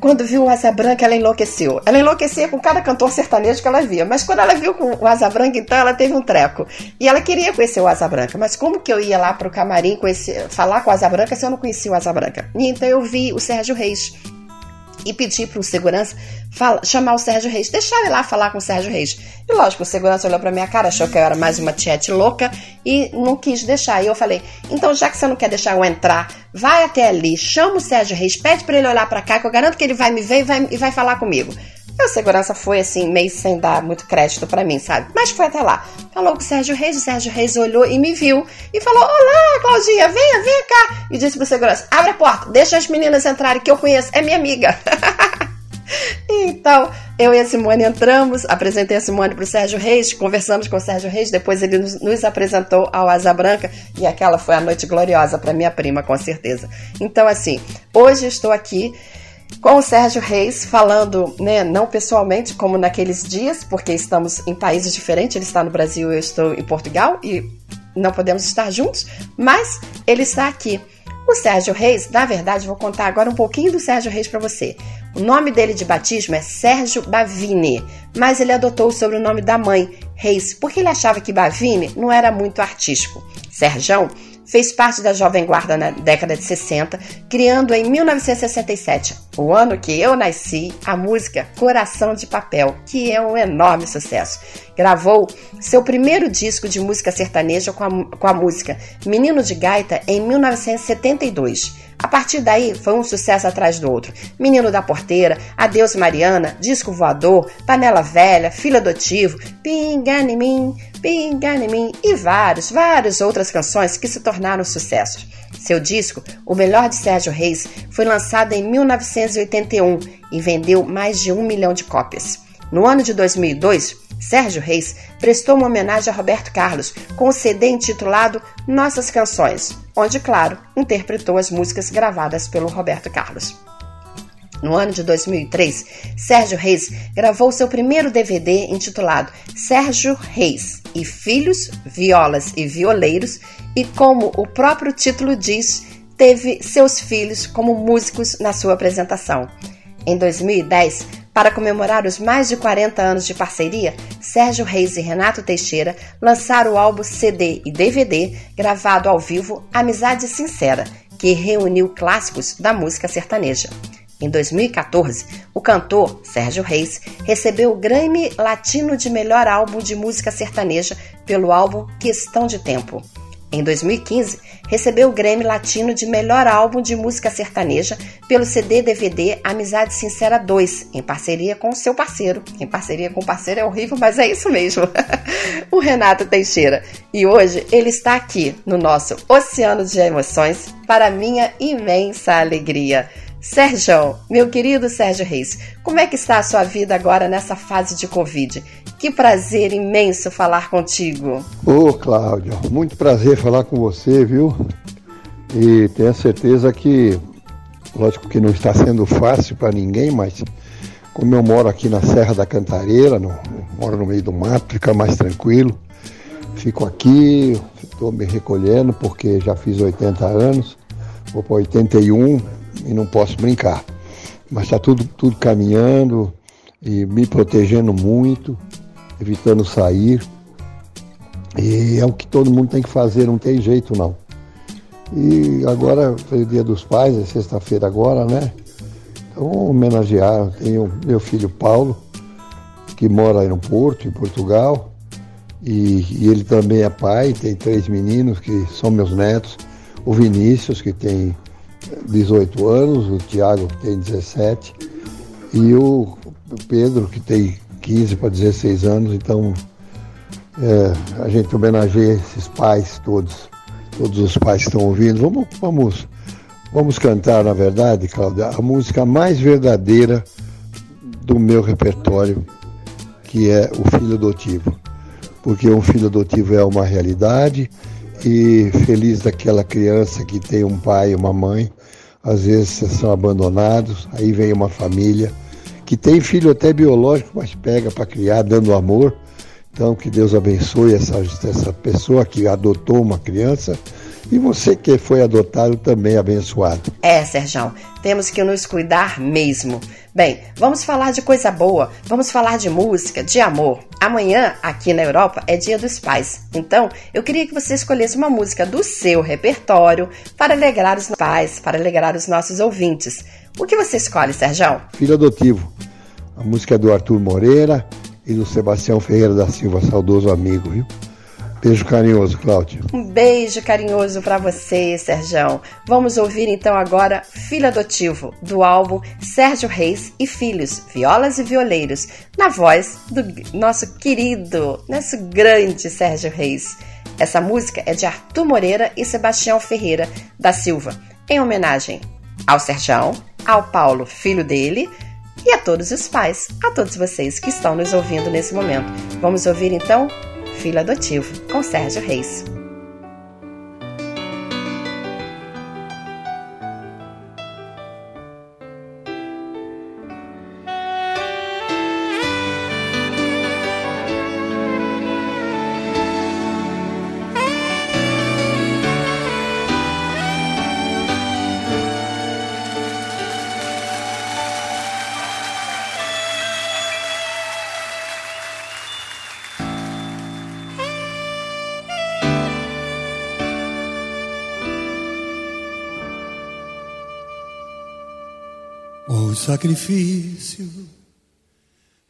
quando viu o Asa Branca, ela enlouqueceu. Ela enlouquecia com cada cantor sertanejo que ela via. Mas quando ela viu com o Asa Branca, então ela teve um treco. E ela queria conhecer o Asa Branca. Mas como que eu ia lá pro camarim conhecer, falar com o Asa Branca se eu não conhecia o Asa Branca? E então eu vi o Sérgio Reis e pedi para o segurança fala, chamar o Sérgio Reis, deixar ele lá falar com o Sérgio Reis. E lógico, o segurança olhou para minha cara, achou que eu era mais uma tiete louca e não quis deixar. E eu falei: então já que você não quer deixar eu entrar, vai até ali, chama o Sérgio Reis, pede para ele olhar para cá, que eu garanto que ele vai me ver e vai, e vai falar comigo. E a segurança foi assim, meio sem dar muito crédito para mim, sabe? Mas foi até lá. Falou com o Sérgio Reis, o Sérgio Reis olhou e me viu e falou: Olá, Claudinha, venha, venha cá. E disse pro segurança: Abre a porta, deixa as meninas entrarem que eu conheço, é minha amiga. [LAUGHS] então, eu e a Simone entramos, apresentei a Simone para o Sérgio Reis, conversamos com o Sérgio Reis, depois ele nos, nos apresentou ao Asa Branca e aquela foi a noite gloriosa para minha prima, com certeza. Então, assim, hoje estou aqui com o Sérgio Reis, falando, né, não pessoalmente, como naqueles dias, porque estamos em países diferentes, ele está no Brasil, eu estou em Portugal e não podemos estar juntos, mas ele está aqui. O Sérgio Reis, na verdade, vou contar agora um pouquinho do Sérgio Reis para você. O nome dele de batismo é Sérgio Bavini, mas ele adotou o sobrenome da mãe, Reis, porque ele achava que Bavini não era muito artístico. Sérgio fez parte da Jovem Guarda na década de 60, criando em 1967, o ano que eu nasci, a música Coração de Papel, que é um enorme sucesso. Gravou seu primeiro disco de música sertaneja com a, com a música Menino de Gaita em 1972. A partir daí, foi um sucesso atrás do outro. Menino da Porteira, Adeus Mariana, Disco Voador, Panela Velha, Filho Adotivo, Pinga em mim, Pinga em mim e vários, várias outras canções que se tornaram sucessos. Seu disco, O Melhor de Sérgio Reis, foi lançado em 1981 e vendeu mais de um milhão de cópias. No ano de 2002, Sérgio Reis prestou uma homenagem a Roberto Carlos com o CD intitulado Nossas Canções, onde, claro, interpretou as músicas gravadas pelo Roberto Carlos. No ano de 2003, Sérgio Reis gravou seu primeiro DVD intitulado Sérgio Reis e Filhos, Violas e Violeiros, e como o próprio título diz, teve seus filhos como músicos na sua apresentação. Em 2010, para comemorar os mais de 40 anos de parceria, Sérgio Reis e Renato Teixeira lançaram o álbum CD e DVD gravado ao vivo Amizade Sincera, que reuniu clássicos da música sertaneja. Em 2014, o cantor Sérgio Reis recebeu o Grammy Latino de Melhor Álbum de Música Sertaneja pelo álbum Questão de Tempo. Em 2015, recebeu o Grammy Latino de Melhor Álbum de Música Sertaneja pelo CD-DVD Amizade Sincera 2, em parceria com seu parceiro. Em parceria com o parceiro é horrível, mas é isso mesmo. [LAUGHS] o Renato Teixeira. E hoje ele está aqui no nosso Oceano de Emoções para minha imensa alegria. Sérgio, meu querido Sérgio Reis, como é que está a sua vida agora nessa fase de Covid? Que prazer imenso falar contigo. Ô, Cláudia, muito prazer falar com você, viu? E tenho certeza que, lógico que não está sendo fácil para ninguém, mas como eu moro aqui na Serra da Cantareira, no, moro no meio do mato, fica mais tranquilo. Fico aqui, estou me recolhendo porque já fiz 80 anos, vou para 81 e não posso brincar. Mas está tudo, tudo caminhando e me protegendo muito, evitando sair. E é o que todo mundo tem que fazer, não tem jeito não. E agora foi o dia dos pais, é sexta-feira agora, né? Então homenagear, tenho meu filho Paulo, que mora aí no Porto, em Portugal. E, e, ele também é pai, tem três meninos que são meus netos. O Vinícius, que tem 18 anos, o Tiago, que tem 17, e o Pedro, que tem 15 para 16 anos. Então, é, a gente homenageia esses pais todos, todos os pais que estão ouvindo. Vamos, vamos, vamos cantar, na verdade, Cláudia, a música mais verdadeira do meu repertório, que é O Filho Adotivo. Porque um filho adotivo é uma realidade e feliz daquela criança que tem um pai e uma mãe, às vezes são abandonados, aí vem uma família que tem filho até biológico, mas pega para criar, dando amor. Então, que Deus abençoe essa, essa pessoa que adotou uma criança e você que foi adotado também abençoado. É, Serjão, temos que nos cuidar mesmo. Bem, vamos falar de coisa boa, vamos falar de música, de amor. Amanhã, aqui na Europa, é Dia dos Pais. Então, eu queria que você escolhesse uma música do seu repertório para alegrar os pais, para alegrar os nossos ouvintes. O que você escolhe, Serjão? Filho adotivo. A música é do Arthur Moreira e do Sebastião Ferreira da Silva, saudoso amigo, viu? Beijo carinhoso, Cláudia. Um beijo carinhoso para você, Serjão. Vamos ouvir então agora Filho Adotivo, do álbum Sérgio Reis e Filhos, Violas e Violeiros, na voz do nosso querido, nosso grande Sérgio Reis. Essa música é de Arthur Moreira e Sebastião Ferreira da Silva, em homenagem ao Serjão, ao Paulo, filho dele, e a todos os pais, a todos vocês que estão nos ouvindo nesse momento. Vamos ouvir então Filho Adotivo, com Sérgio Reis. Sacrifício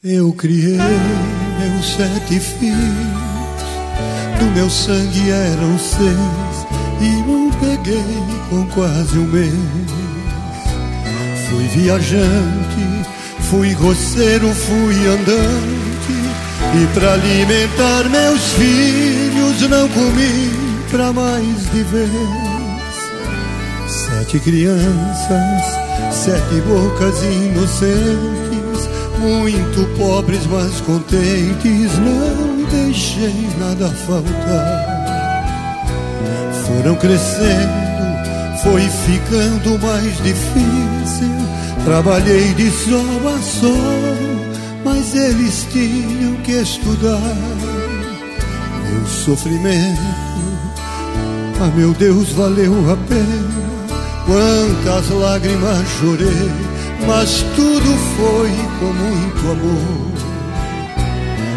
eu criei meus sete filhos, do meu sangue eram seis e um peguei com quase um mês. Fui viajante, fui roceiro, fui andante e para alimentar meus filhos não comi pra mais de vez. Sete crianças Sete bocas inocentes, muito pobres, mas contentes, não deixei nada faltar. Foram crescendo, foi ficando mais difícil. Trabalhei de sol a sol, mas eles tinham que estudar. Meu sofrimento, ah meu Deus, valeu a pena Quantas lágrimas chorei, mas tudo foi com muito amor.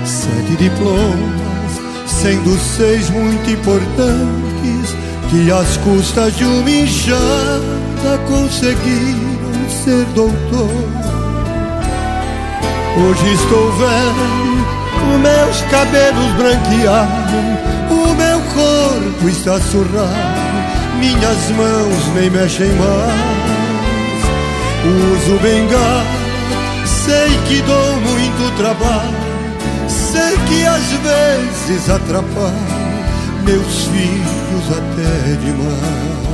Sete diplomas, sendo seis muito importantes, que às custas de uma enxada conseguiram ser doutor. Hoje estou velho, os meus cabelos branquearam, o meu corpo está surrado minhas mãos nem mexem mais. Uso bengala, sei que dou muito trabalho, sei que às vezes atrapalho meus filhos até demais.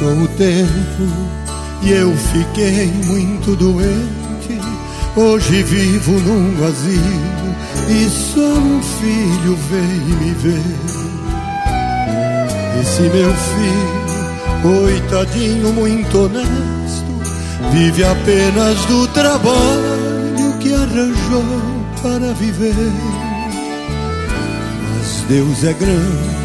Passou o tempo e eu fiquei muito doente. Hoje vivo num asilo e só um filho veio me ver. Esse meu filho, coitadinho, muito honesto, vive apenas do trabalho que arranjou para viver. Mas Deus é grande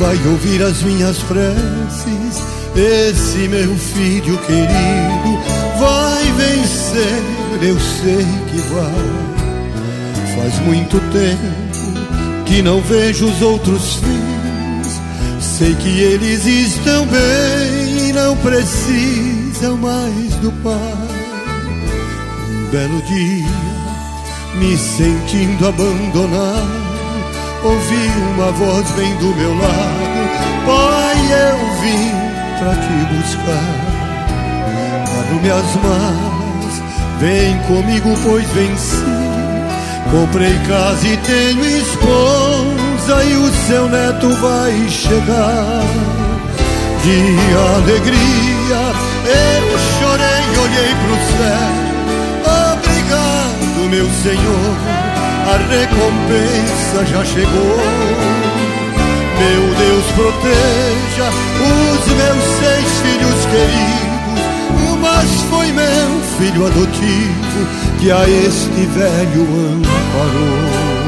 vai ouvir as minhas preces. Esse meu filho querido vai vencer, eu sei que vai. Faz muito tempo que não vejo os outros filhos. Sei que eles estão bem e não precisam mais do pai. Um belo dia, me sentindo abandonado ouvi uma voz bem do meu lado: Pai, eu vim pra te buscar. Arrume as malas, vem comigo, pois venci. Comprei casa e tenho esposa, e o seu neto vai chegar. De alegria eu chorei, olhei pro céu. Obrigado, meu Senhor a recompensa já chegou. Meu Deus, proteja os meus seis filhos queridos. Mas foi meu filho adotivo que a este velho amparou.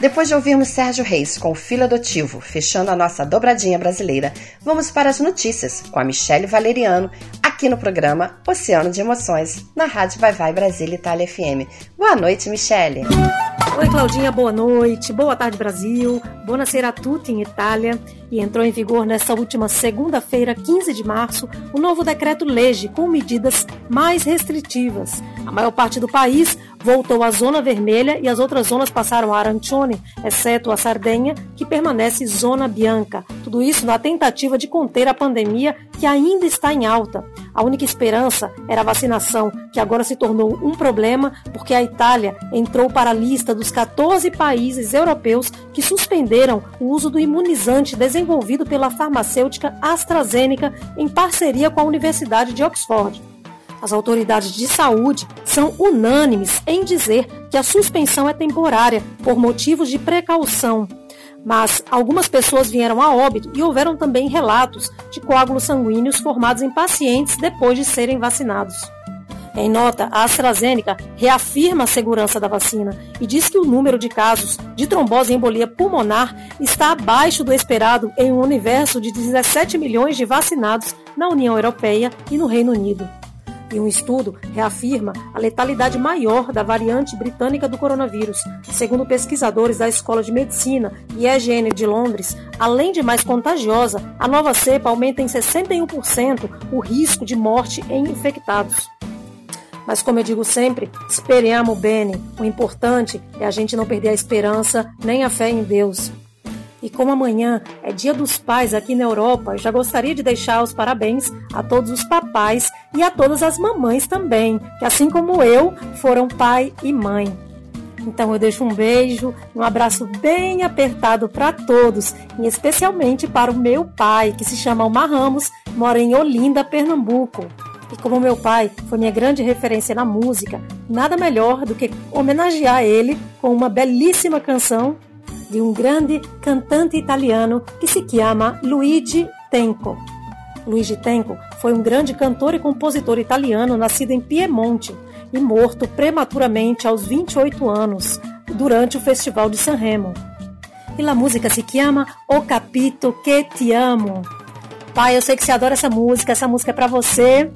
Depois de ouvirmos Sérgio Reis com o Filho Adotivo, fechando a nossa dobradinha brasileira, vamos para as notícias com a Michelle Valeriano, aqui no programa Oceano de Emoções, na Rádio Vai Vai Brasília Itália FM. Boa noite, Michelle. Oi, Claudinha, boa noite. Boa tarde, Brasil. Buonasera a tutti em Itália. E entrou em vigor nesta última segunda-feira, 15 de março, o novo decreto-lege com medidas mais restritivas. A maior parte do país voltou à zona vermelha e as outras zonas passaram a Arancione, exceto a Sardenha, que permanece zona bianca. Tudo isso na tentativa de conter a pandemia que ainda está em alta. A única esperança era a vacinação, que agora se tornou um problema porque a Itália entrou para a lista dos 14 países europeus que suspenderam o uso do imunizante desenvolvido pela farmacêutica AstraZeneca em parceria com a Universidade de Oxford. As autoridades de saúde são unânimes em dizer que a suspensão é temporária por motivos de precaução. Mas algumas pessoas vieram a óbito e houveram também relatos de coágulos sanguíneos formados em pacientes depois de serem vacinados. Em nota, a AstraZeneca reafirma a segurança da vacina e diz que o número de casos de trombose e embolia pulmonar está abaixo do esperado em um universo de 17 milhões de vacinados na União Europeia e no Reino Unido. E um estudo reafirma a letalidade maior da variante britânica do coronavírus. Segundo pesquisadores da Escola de Medicina e EGN de Londres, além de mais contagiosa, a nova cepa aumenta em 61% o risco de morte em infectados. Mas como eu digo sempre, speriamo bene. O importante é a gente não perder a esperança nem a fé em Deus. E como amanhã é Dia dos Pais aqui na Europa, eu já gostaria de deixar os parabéns a todos os papais e a todas as mamães também, que assim como eu, foram pai e mãe. Então eu deixo um beijo, um abraço bem apertado para todos, e especialmente para o meu pai, que se chama Omar Ramos, mora em Olinda, Pernambuco. E como meu pai foi minha grande referência na música, nada melhor do que homenagear ele com uma belíssima canção de um grande cantante italiano que se chama Luigi Tenco. Luigi Tenco foi um grande cantor e compositor italiano nascido em Piemonte e morto prematuramente aos 28 anos durante o Festival de Sanremo. E a música se chama O Capito Que Te Amo. Pai, eu sei que você adora essa música, essa música é para você.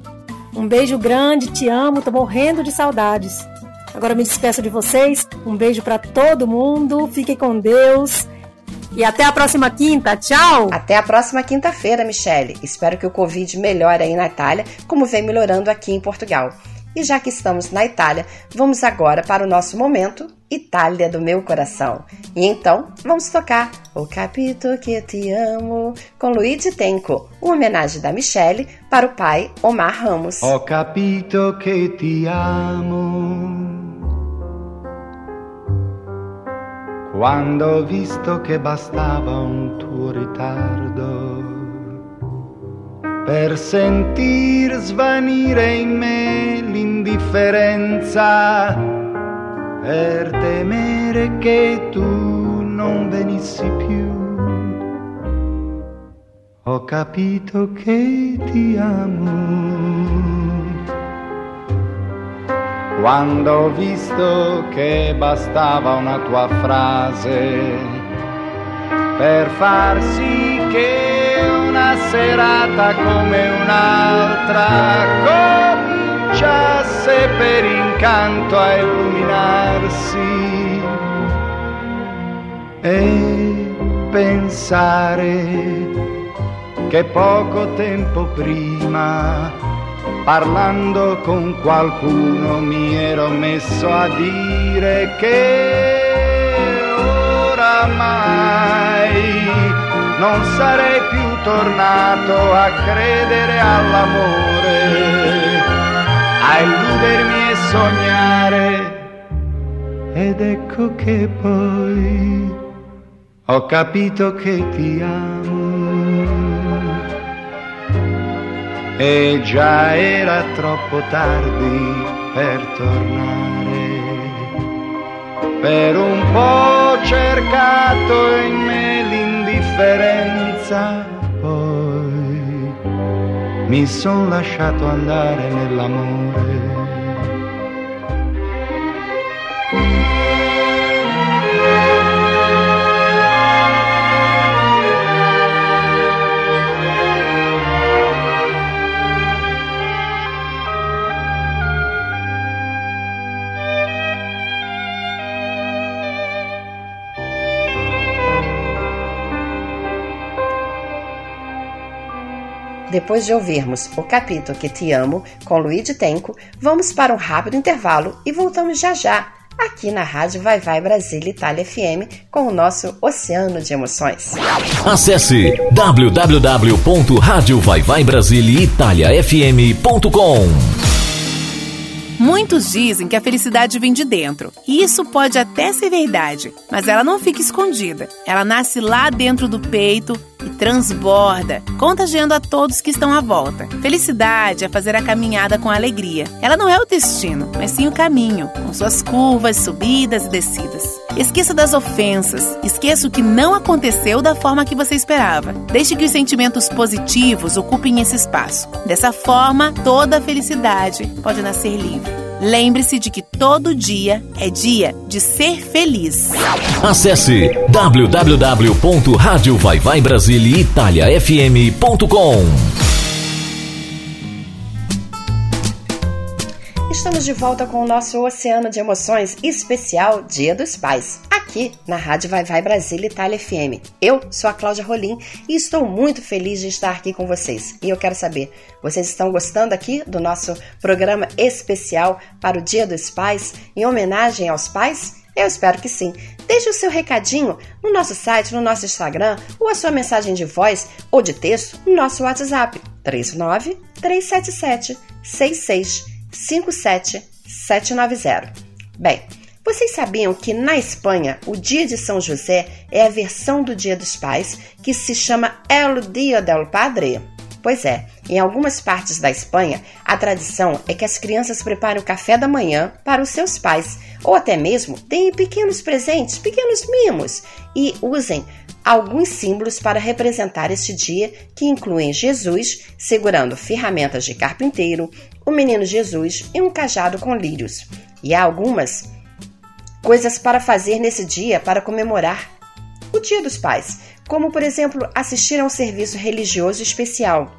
Um beijo grande, te amo, tô morrendo de saudades. Agora me despeço de vocês. Um beijo para todo mundo. Fiquem com Deus. E até a próxima quinta. Tchau! Até a próxima quinta-feira, Michele. Espero que o Covid melhore aí na Itália, como vem melhorando aqui em Portugal. E já que estamos na Itália, vamos agora para o nosso momento Itália do meu coração. E então, vamos tocar O Capito que te amo com Luigi Tenco, uma homenagem da Michelle para o pai Omar Ramos. Ho capito che ti amo quando visto che bastava un tuo ritardo per sentir svanire in me l'indifferenza, per temere che tu non venissi più. Ho capito che ti amo. Quando ho visto che bastava una tua frase per far sì che una serata come un'altra cominciasse per incanto a illuminarsi e pensare che poco tempo prima parlando con qualcuno mi ero messo a dire che oramai non sarei più tornato a credere all'amore, a illudermi e sognare. Ed ecco che poi ho capito che ti amo. E già era troppo tardi per tornare. Per un po' cercato in me l'indifferenza, poi mi son lasciato andare nell'amore. Depois de ouvirmos o capítulo Que Te Amo com Luigi Tenco, vamos para um rápido intervalo e voltamos já já aqui na Rádio Vai Vai Brasília Itália FM com o nosso Oceano de Emoções. Acesse www.radiovaivaibrasiliaitaliafm.com Muitos dizem que a felicidade vem de dentro, e isso pode até ser verdade, mas ela não fica escondida. Ela nasce lá dentro do peito e transborda, contagiando a todos que estão à volta. Felicidade é fazer a caminhada com alegria. Ela não é o destino, mas sim o caminho, com suas curvas, subidas e descidas. Esqueça das ofensas, esqueça o que não aconteceu da forma que você esperava. Deixe que os sentimentos positivos ocupem esse espaço. Dessa forma, toda a felicidade pode nascer livre. Lembre-se de que todo dia é dia de ser feliz. Acesse www.radiovaivaibrasiliaitaliafm.com Estamos de volta com o nosso Oceano de Emoções especial Dia dos Pais, aqui na Rádio Vai Vai Brasília Itália FM. Eu sou a Cláudia Rolim e estou muito feliz de estar aqui com vocês. E eu quero saber, vocês estão gostando aqui do nosso programa especial para o Dia dos Pais, em homenagem aos pais? Eu espero que sim. Deixe o seu recadinho no nosso site, no nosso Instagram, ou a sua mensagem de voz ou de texto no nosso WhatsApp 39 377 66 57790. Bem, vocês sabiam que na Espanha o Dia de São José é a versão do Dia dos Pais que se chama El Dia del Padre? Pois é, em algumas partes da Espanha, a tradição é que as crianças preparem o café da manhã para os seus pais, ou até mesmo deem pequenos presentes, pequenos mimos, e usem alguns símbolos para representar este dia, que incluem Jesus segurando ferramentas de carpinteiro, o menino Jesus e um cajado com lírios. E há algumas coisas para fazer nesse dia para comemorar o Dia dos Pais, como por exemplo assistir a um serviço religioso especial,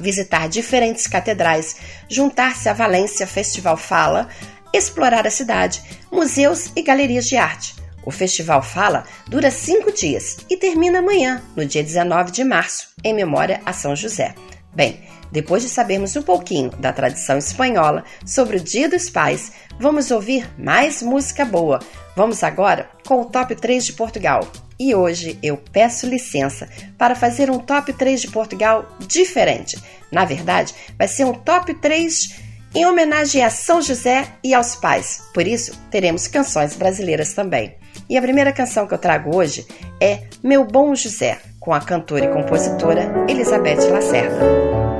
visitar diferentes catedrais, juntar-se à Valência Festival Fala, explorar a cidade, museus e galerias de arte. O Festival Fala dura cinco dias e termina amanhã, no dia 19 de março, em memória a São José. Bem, depois de sabermos um pouquinho da tradição espanhola sobre o Dia dos Pais, vamos ouvir mais música boa. Vamos agora com o top 3 de Portugal. E hoje eu peço licença para fazer um top 3 de Portugal diferente. Na verdade, vai ser um top 3 em homenagem a São José e aos pais. Por isso, teremos canções brasileiras também. E a primeira canção que eu trago hoje é Meu Bom José, com a cantora e compositora Elizabeth Lacerda.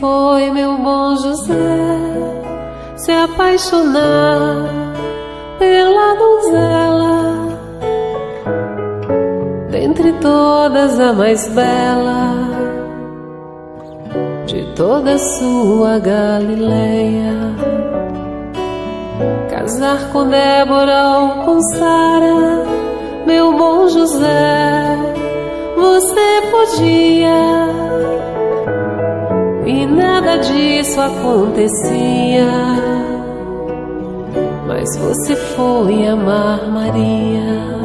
Foi meu bom José se apaixonar pela donzela, dentre todas a mais bela de toda sua Galileia. Casar com Débora ou com Sara, meu bom José, você podia e nada disso acontecia. Mas você foi amar Maria.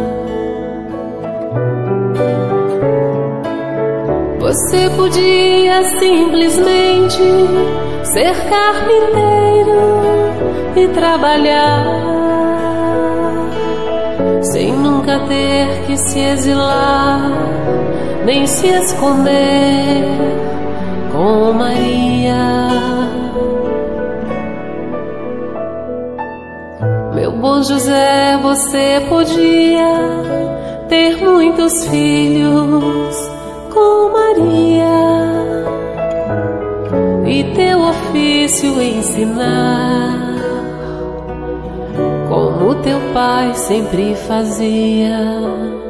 Você podia simplesmente ser carpinteiro e trabalhar sem nunca ter que se exilar nem se esconder com Maria. Meu bom José, você podia ter muitos filhos com Maria e teu ofício ensinar, como teu pai sempre fazia.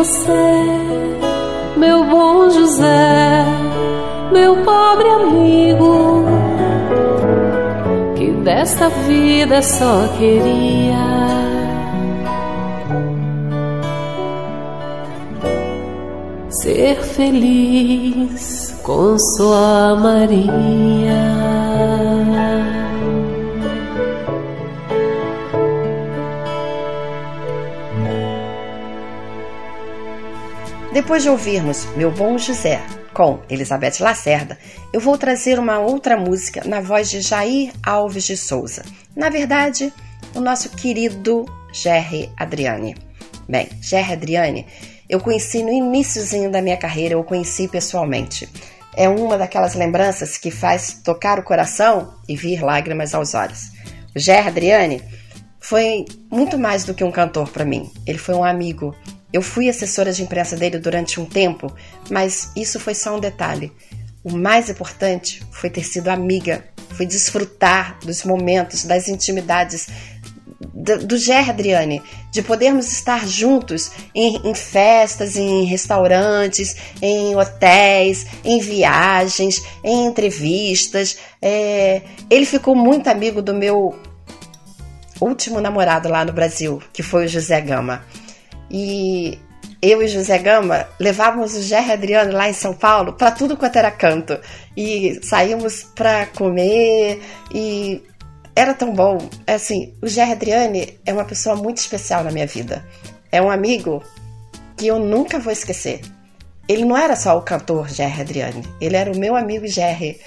Você, meu bom José, meu pobre amigo desta vida só queria ser feliz com sua Maria. Depois de ouvirmos Meu Bom José, com Elizabeth Lacerda, eu vou trazer uma outra música na voz de Jair Alves de Souza. Na verdade, o nosso querido Jerry Adriane. Bem, Jerry Adriane, eu conheci no iníciozinho da minha carreira, eu conheci pessoalmente. É uma daquelas lembranças que faz tocar o coração e vir lágrimas aos olhos. O Jerry Adriane foi muito mais do que um cantor para mim. Ele foi um amigo, eu fui assessora de imprensa dele durante um tempo, mas isso foi só um detalhe. O mais importante foi ter sido amiga, foi desfrutar dos momentos, das intimidades do, Ger Adriane, de podermos estar juntos em, em, festas, em restaurantes, em hotéis, em viagens, em entrevistas. É, ele ficou muito amigo do meu último namorado lá no Brasil, que foi o José Gama. E eu e José Gama levávamos o Jerry Adriano lá em São Paulo para tudo quanto era canto. E saímos para comer e era tão bom. É assim, o Jerry Adriane é uma pessoa muito especial na minha vida. É um amigo que eu nunca vou esquecer. ele não era só o cantor Jerry Adriane, ele era o meu amigo Jerry.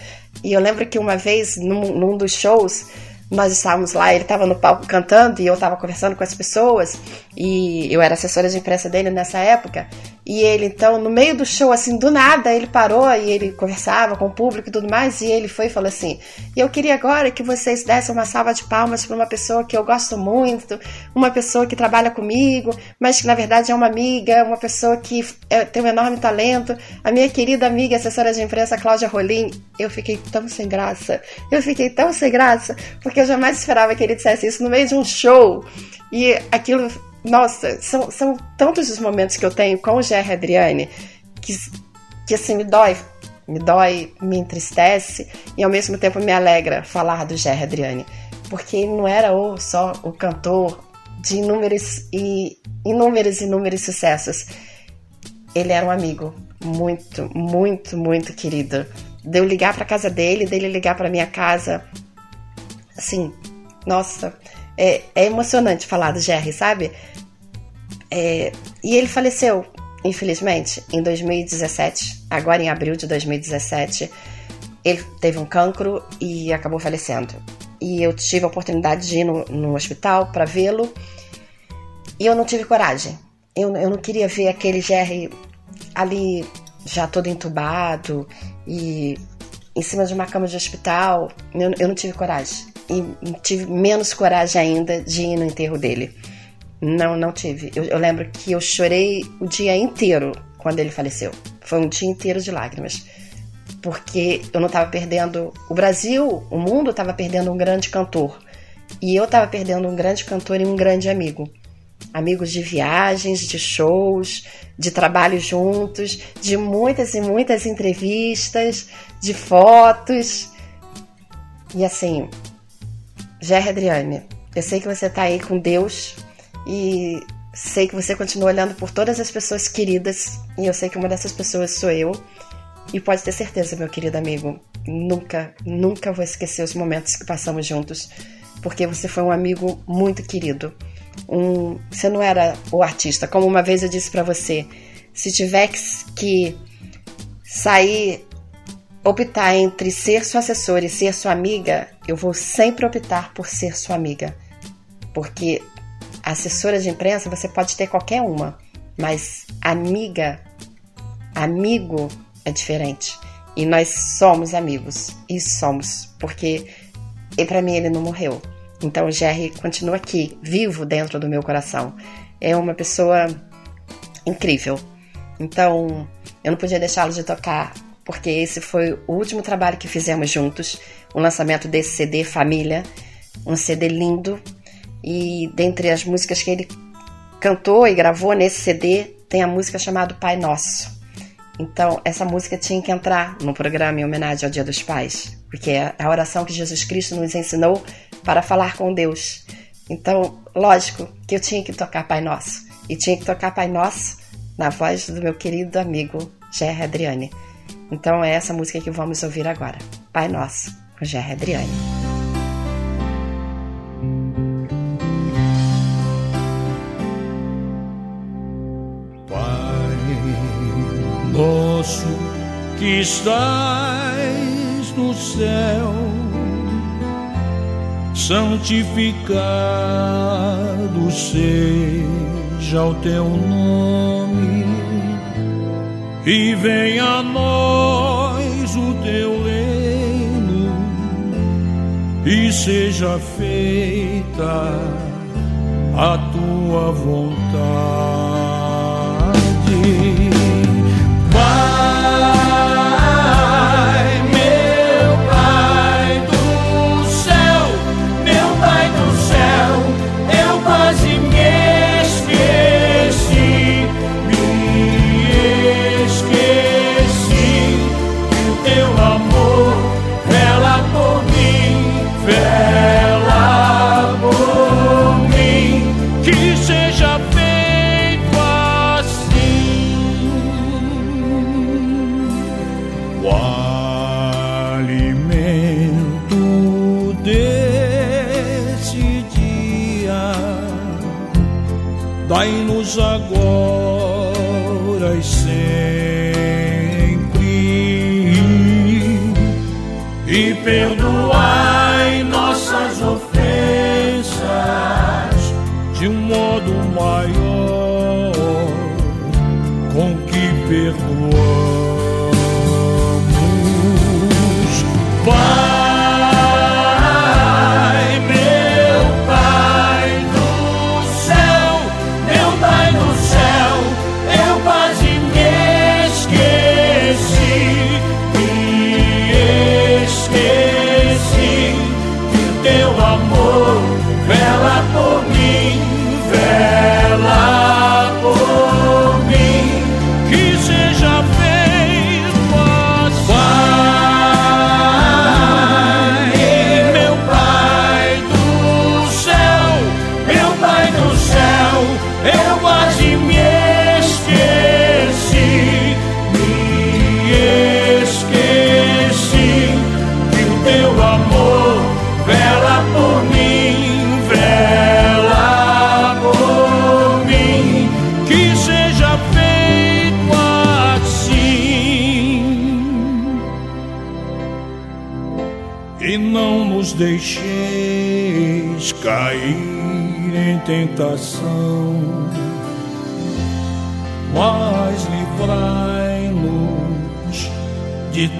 E eu lembro que uma vez, num, num dos shows, nós estávamos lá, ele estava no palco cantando e eu estava conversando com as pessoas e eu era assessora de imprensa dele nessa época e ele então no meio do show assim do nada ele parou e ele conversava com o público e tudo mais e ele foi e falou assim eu queria agora que vocês dessem uma salva de palmas para uma pessoa que eu gosto muito uma pessoa que trabalha comigo mas que na verdade é uma amiga uma pessoa que é, tem um enorme talento a minha querida amiga assessora de imprensa Cláudia Rolim eu fiquei tão sem graça eu fiquei tão sem graça porque eu jamais esperava que ele dissesse isso no meio de um show. E aquilo, nossa, são, são tantos os momentos que eu tenho com o Jerry Adriane que, que assim me dói, me dói, me entristece e ao mesmo tempo me alegra falar do Jerry Adriane, porque ele não era o, só o cantor de inúmeros e inúmeros inúmeros sucessos. Ele era um amigo muito, muito, muito querido. De eu ligar para casa dele, dele ligar para minha casa, assim, nossa, é, é emocionante falar do Jerry, sabe? É, e ele faleceu, infelizmente, em 2017, agora em abril de 2017. Ele teve um cancro e acabou falecendo. E eu tive a oportunidade de ir no, no hospital para vê-lo e eu não tive coragem. Eu, eu não queria ver aquele Jerry ali já todo entubado e em cima de uma cama de hospital. Eu, eu não tive coragem e tive menos coragem ainda de ir no enterro dele. Não, não tive. Eu, eu lembro que eu chorei o dia inteiro quando ele faleceu. Foi um dia inteiro de lágrimas. Porque eu não estava perdendo. O Brasil, o mundo estava perdendo um grande cantor. E eu estava perdendo um grande cantor e um grande amigo. Amigos de viagens, de shows, de trabalho juntos, de muitas e muitas entrevistas, de fotos. E assim, Jerry Adriane, eu sei que você está aí com Deus e sei que você continua olhando por todas as pessoas queridas e eu sei que uma dessas pessoas sou eu. E pode ter certeza, meu querido amigo, nunca, nunca vou esquecer os momentos que passamos juntos, porque você foi um amigo muito querido. Um, você não era o artista, como uma vez eu disse para você, se tiver que sair optar entre ser sua assessora e ser sua amiga, eu vou sempre optar por ser sua amiga. Porque assessora de imprensa você pode ter qualquer uma, mas amiga, amigo é diferente. E nós somos amigos. E somos, porque para mim ele não morreu. Então o Jerry continua aqui, vivo dentro do meu coração. É uma pessoa incrível. Então eu não podia deixá-lo de tocar porque esse foi o último trabalho que fizemos juntos, o lançamento desse CD Família, um CD lindo. E dentre as músicas que ele cantou e gravou nesse CD, tem a música chamada Pai Nosso. Então, essa música tinha que entrar no programa em homenagem ao Dia dos Pais, porque é a oração que Jesus Cristo nos ensinou para falar com Deus. Então, lógico que eu tinha que tocar Pai Nosso. E tinha que tocar Pai Nosso na voz do meu querido amigo Jerry Adriane. Então é essa música que vamos ouvir agora. Pai Nosso, com Gerry Adriane. Nosso que estás no céu, santificado seja o teu nome e venha a nós o teu reino e seja feita a tua vontade.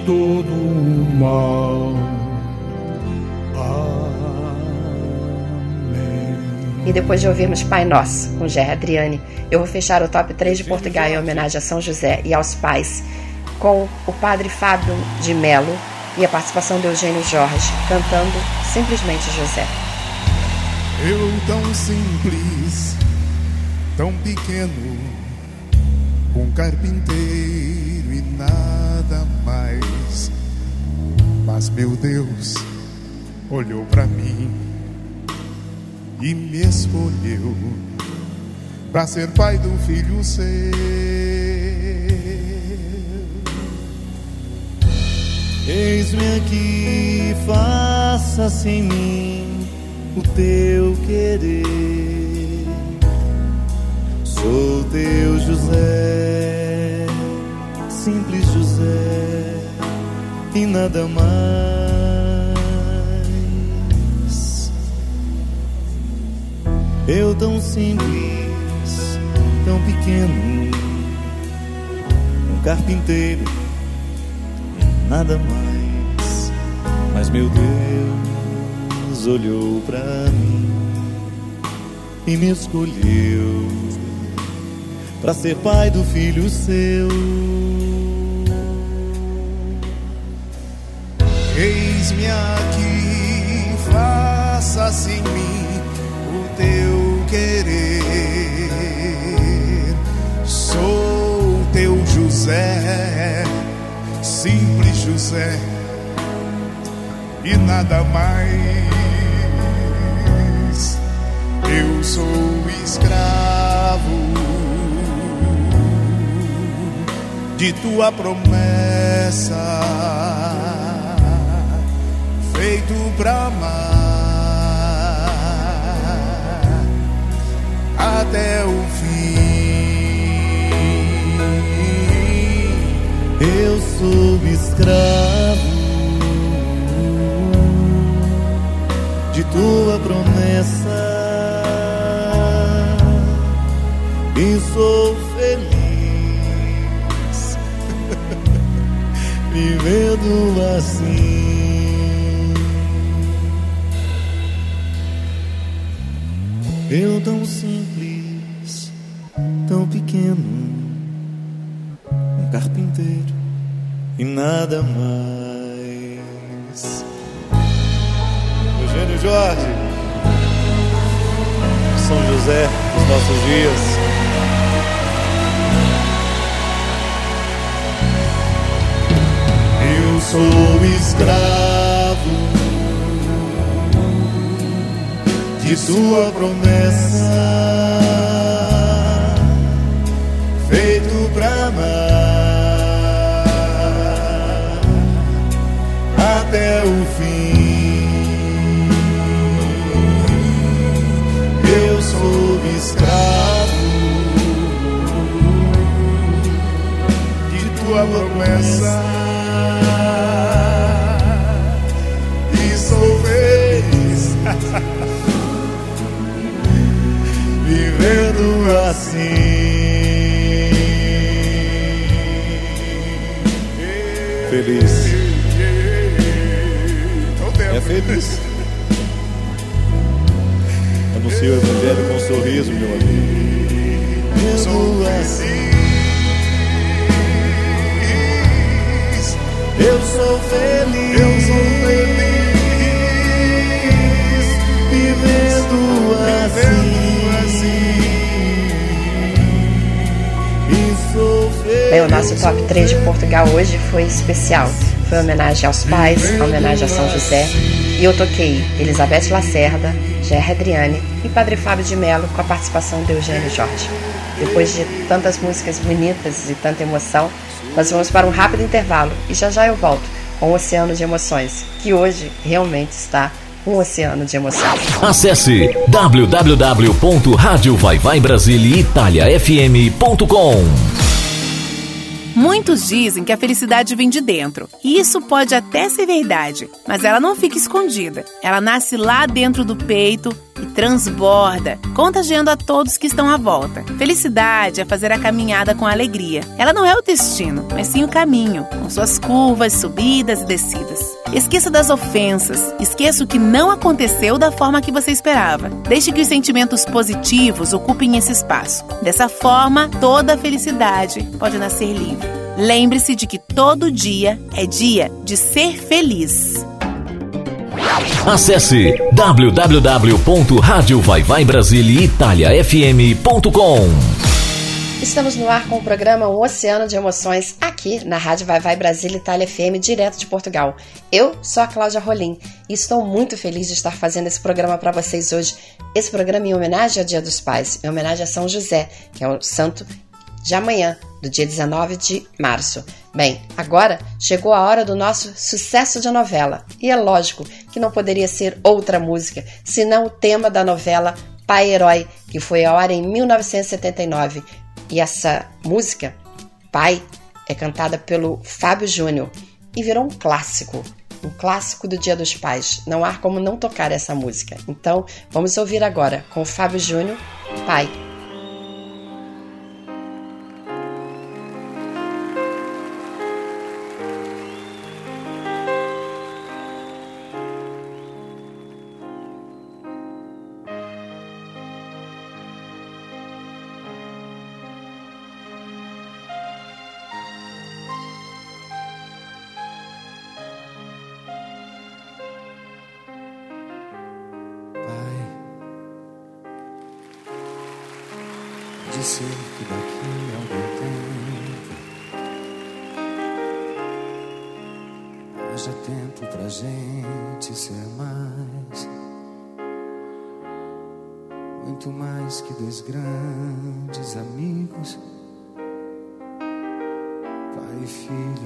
Todo o mal. E depois de ouvirmos Pai Nosso, com Gerry Adriane, eu vou fechar o top 3 de Portugal em homenagem a São José e aos pais, com o Padre Fábio de Melo, e a participação de Eugênio Jorge cantando simplesmente José. Eu tão simples, tão pequeno, um carpinteiro e nada Mas meu Deus olhou para mim e me escolheu para ser pai do filho seu. Eis-me aqui, faça-se em mim o teu querer. Sou teu José, simples José, e nada mais. Eu tão simples, tão pequeno, um carpinteiro nada mais. Mas meu Deus olhou para mim e me escolheu para ser pai do filho seu. Eis-me aqui, faça-se em mim o teu querer. Sou teu José simples José e nada mais. Eu sou escravo de tua promessa, feito pra amar até o fim. Eu sou escravo de tua promessa e sou feliz [LAUGHS] vivendo assim. Eu tão simples, tão pequeno carpinteiro e nada mais. Eugênio Jorge, São José dos nossos dias. Eu sou escravo de sua promessa, feito pra amar. até o fim. Eu sou escravo de tua promessa, assim. Feliz. É feliz. Anuncia o Evangelho com um sorriso, meu amigo. Sou assim. Eu sou feliz. Eu sou feliz. Vivendo assim. Bem, o nosso top 3 de Portugal hoje foi especial. Foi homenagem aos pais, homenagem a São José. E eu toquei Elizabeth Lacerda, Gerra Adriane e Padre Fábio de Mello com a participação de Eugênio Jorge. Depois de tantas músicas bonitas e tanta emoção, nós vamos para um rápido intervalo e já já eu volto com o Oceano de Emoções, que hoje realmente está um oceano de emoções. Acesse www.radiovaivaibrasiliitaliafm.com Muitos dizem que a felicidade vem de dentro. E isso pode até ser verdade, mas ela não fica escondida. Ela nasce lá dentro do peito transborda, contagiando a todos que estão à volta. Felicidade é fazer a caminhada com alegria. Ela não é o destino, mas sim o caminho, com suas curvas, subidas e descidas. Esqueça das ofensas, esqueça o que não aconteceu da forma que você esperava. Deixe que os sentimentos positivos ocupem esse espaço. Dessa forma, toda a felicidade pode nascer livre. Lembre-se de que todo dia é dia de ser feliz. Acesse www.radiovaivaibrasiliitaliafm.com Estamos no ar com o programa Um Oceano de Emoções, aqui na Rádio Vai Vai Brasil Itália FM, direto de Portugal. Eu sou a Cláudia Rolim e estou muito feliz de estar fazendo esse programa para vocês hoje. Esse programa em homenagem ao Dia dos Pais, em homenagem a São José, que é o santo de amanhã, do dia 19 de março. Bem, agora chegou a hora do nosso sucesso de novela. E é lógico que não poderia ser outra música, senão o tema da novela Pai Herói, que foi ao ar em 1979. E essa música, Pai, é cantada pelo Fábio Júnior e virou um clássico. Um clássico do Dia dos Pais. Não há como não tocar essa música. Então, vamos ouvir agora com o Fábio Júnior, Pai. Ser que daqui a algum tempo haja tempo pra gente ser mais. Muito mais que dois grandes amigos. Pai e filho,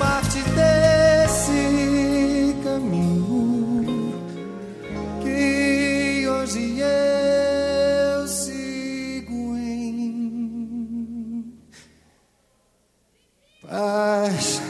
parte desse caminho que hoje eu sigo em paz.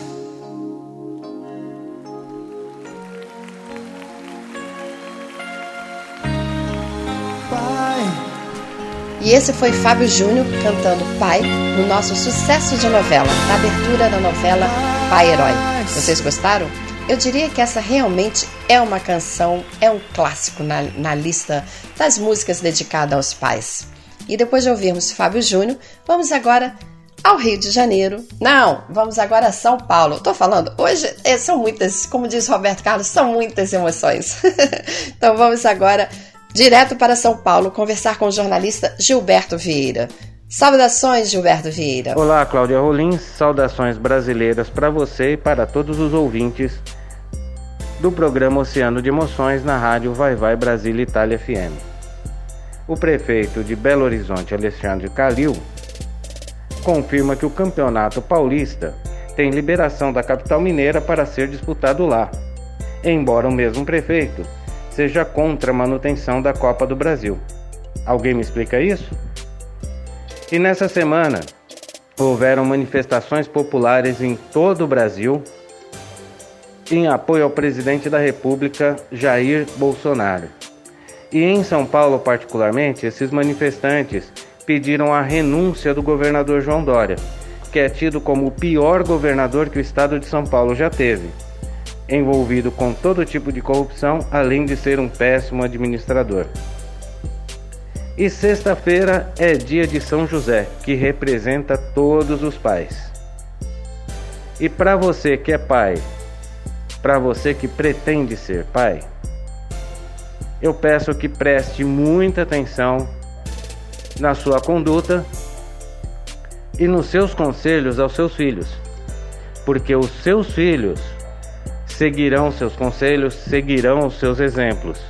E esse foi Fábio Júnior cantando Pai no nosso sucesso de novela, na abertura da novela Pai Herói. Vocês gostaram? Eu diria que essa realmente é uma canção, é um clássico na, na lista das músicas dedicadas aos pais. E depois de ouvirmos Fábio Júnior, vamos agora ao Rio de Janeiro. Não, vamos agora a São Paulo. Tô falando, hoje é, são muitas, como diz Roberto Carlos, são muitas emoções. [LAUGHS] então vamos agora direto para São Paulo conversar com o jornalista Gilberto Vieira. Saudações, Gilberto Vieira. Olá, Cláudia Rolim. Saudações brasileiras para você e para todos os ouvintes do programa Oceano de Emoções na rádio Vai Vai Brasília Itália FM. O prefeito de Belo Horizonte, Alexandre Calil, confirma que o Campeonato Paulista tem liberação da capital mineira para ser disputado lá, embora o mesmo prefeito seja contra a manutenção da Copa do Brasil. Alguém me explica isso? E nessa semana houveram manifestações populares em todo o Brasil em apoio ao presidente da República Jair Bolsonaro. E em São Paulo, particularmente, esses manifestantes pediram a renúncia do governador João Dória, que é tido como o pior governador que o estado de São Paulo já teve, envolvido com todo tipo de corrupção, além de ser um péssimo administrador. E sexta-feira é dia de São José, que representa todos os pais. E para você que é pai, para você que pretende ser pai, eu peço que preste muita atenção na sua conduta e nos seus conselhos aos seus filhos, porque os seus filhos seguirão seus conselhos, seguirão os seus exemplos,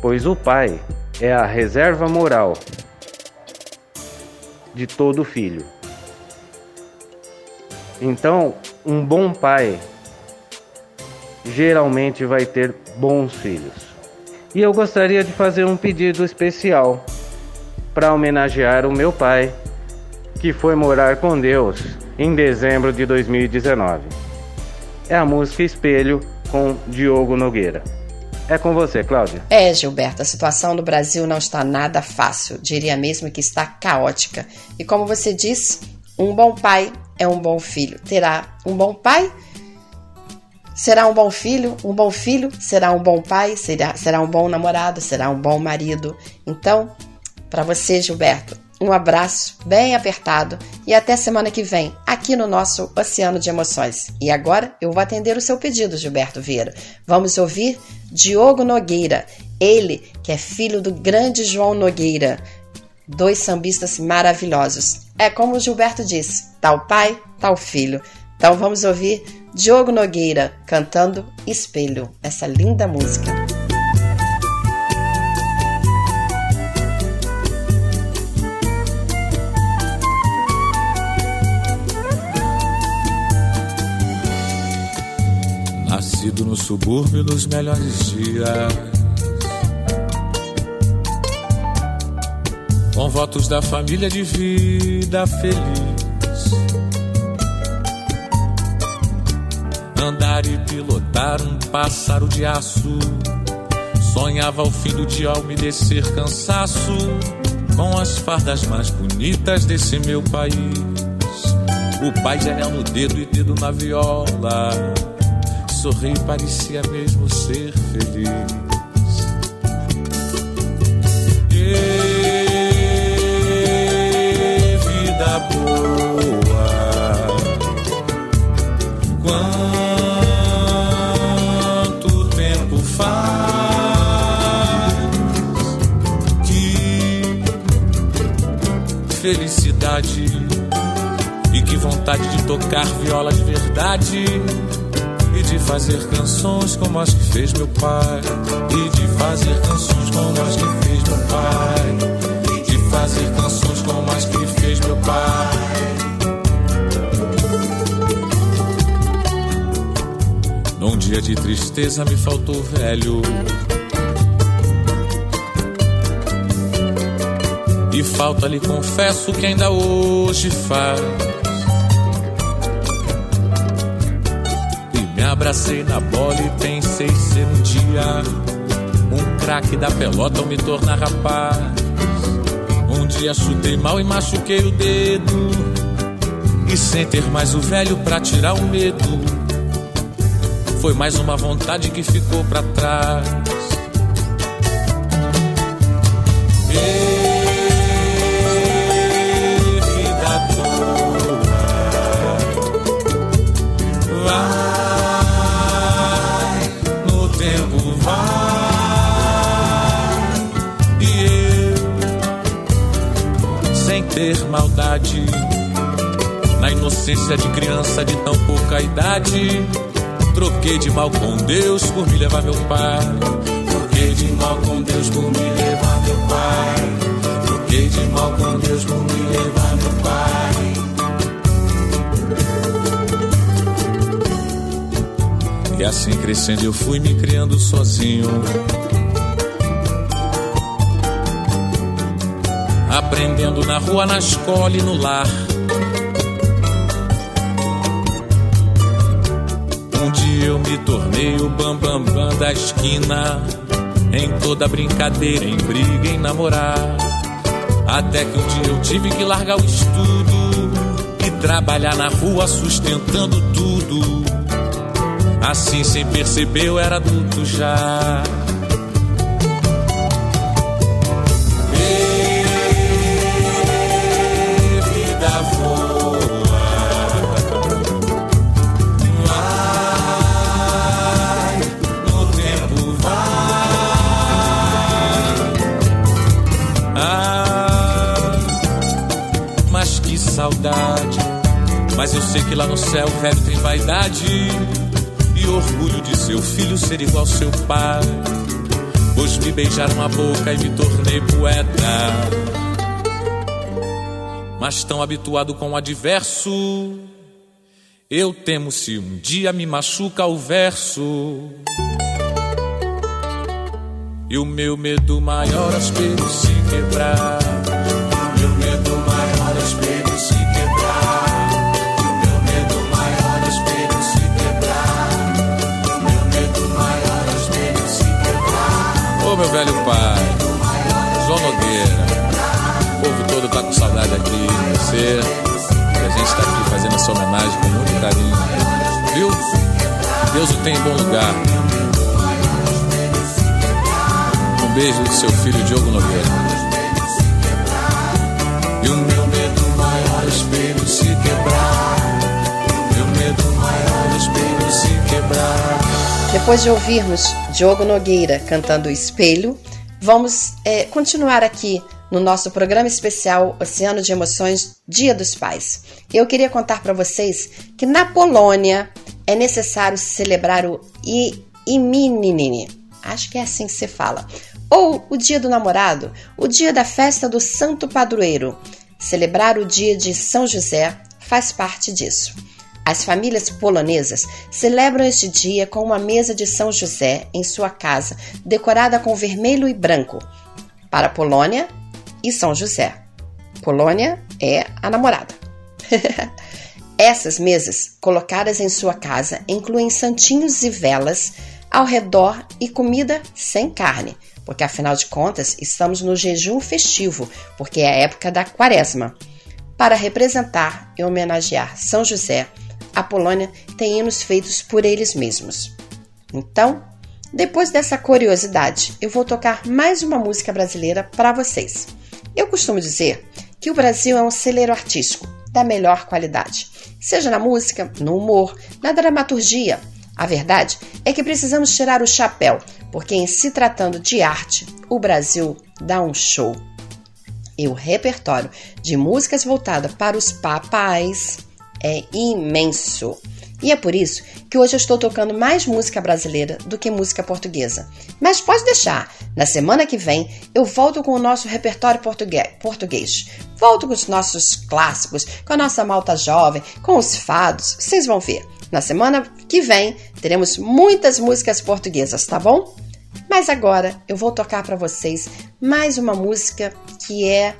pois o pai é a reserva moral de todo filho. Então, um bom pai geralmente vai ter bons filhos. E eu gostaria de fazer um pedido especial para homenagear o meu pai, que foi morar com Deus em dezembro de 2019. É a música Espelho com Diogo Nogueira. É com você, Cláudia. É, Gilberto, a situação do Brasil não está nada fácil, diria mesmo que está caótica. E como você disse, um bom pai é um bom filho. Terá um bom pai? Será um bom filho? Um bom filho será um bom pai? Será, será um bom namorado? Será um bom marido? Então, para você, Gilberto, um abraço bem apertado e até semana que vem, aqui no nosso Oceano de Emoções. E agora eu vou atender o seu pedido, Gilberto Vieira. Vamos ouvir Diogo Nogueira, ele que é filho do grande João Nogueira. Dois sambistas maravilhosos. É como o Gilberto disse: tal pai, tal filho. Então vamos ouvir Diogo Nogueira cantando Espelho, essa linda música. Nascido no subúrbio dos melhores dias. Com votos da família de vida feliz. Andar e pilotar um pássaro de aço. Sonhava ao fim do dia ao me descer cansaço. Com as fardas mais bonitas desse meu país. O pai anel no dedo e dedo na viola sorrir parecia mesmo ser feliz. E vida boa, quanto tempo faz que felicidade e que vontade de tocar viola de verdade de fazer canções como as que fez meu pai. E de fazer canções como as que fez meu pai. E de fazer canções como as que fez meu pai. Num dia de tristeza me faltou velho. E falta lhe confesso que ainda hoje faz. Abracei na bola e pensei ser um dia um craque da pelota ou me tornar rapaz. Um dia chutei mal e machuquei o dedo. E sem ter mais o velho pra tirar o medo. Foi mais uma vontade que ficou pra trás. Na inocência de criança de tão pouca idade troquei de mal com Deus por me levar meu pai. Troquei de mal com Deus por me levar meu pai. Troquei de mal com Deus por me levar meu pai. E assim crescendo eu fui me criando sozinho. Aprendendo na rua, na escola e no lar. Um dia eu me tornei o bambambam bam, bam da esquina. Em toda brincadeira, em briga, em namorar. Até que um dia eu tive que largar o estudo e trabalhar na rua sustentando tudo. Assim, sem perceber, eu era adulto já. Mas eu sei que lá no céu o velho tem vaidade e orgulho de seu filho ser igual seu pai. Pois me beijaram a boca e me tornei poeta. Mas tão habituado com o adverso, eu temo se um dia me machuca o verso. E o meu medo maior, espelho se quebrar. Meu velho pai, João Nogueira, o povo todo tá com saudade aqui de você. E a gente tá aqui fazendo essa homenagem com muito carinho. Viu? Deus o tem em bom lugar. Um beijo do seu filho Diogo Nogueira. E o meu medo maior espelho se quebrar. Meu medo maior espelho se quebrar. Depois de ouvirmos Diogo Nogueira cantando Espelho, vamos é, continuar aqui no nosso programa especial Oceano de Emoções Dia dos Pais. Eu queria contar para vocês que na Polônia é necessário celebrar o Imininini. Acho que é assim que se fala. Ou o dia do namorado, o dia da festa do santo padroeiro. Celebrar o dia de São José faz parte disso. As famílias polonesas celebram este dia com uma mesa de São José em sua casa, decorada com vermelho e branco, para Polônia e São José. Polônia é a namorada. [LAUGHS] Essas mesas, colocadas em sua casa, incluem santinhos e velas ao redor e comida sem carne, porque afinal de contas estamos no jejum festivo, porque é a época da quaresma. Para representar e homenagear São José, a Polônia tem hinos feitos por eles mesmos. Então, depois dessa curiosidade, eu vou tocar mais uma música brasileira para vocês. Eu costumo dizer que o Brasil é um celeiro artístico da melhor qualidade, seja na música, no humor, na dramaturgia. A verdade é que precisamos tirar o chapéu, porque em se tratando de arte, o Brasil dá um show. E o repertório de músicas voltada para os papais é imenso. E é por isso que hoje eu estou tocando mais música brasileira do que música portuguesa. Mas pode deixar, na semana que vem eu volto com o nosso repertório português. Volto com os nossos clássicos, com a nossa malta jovem, com os fados. Vocês vão ver. Na semana que vem teremos muitas músicas portuguesas, tá bom? Mas agora eu vou tocar para vocês mais uma música que é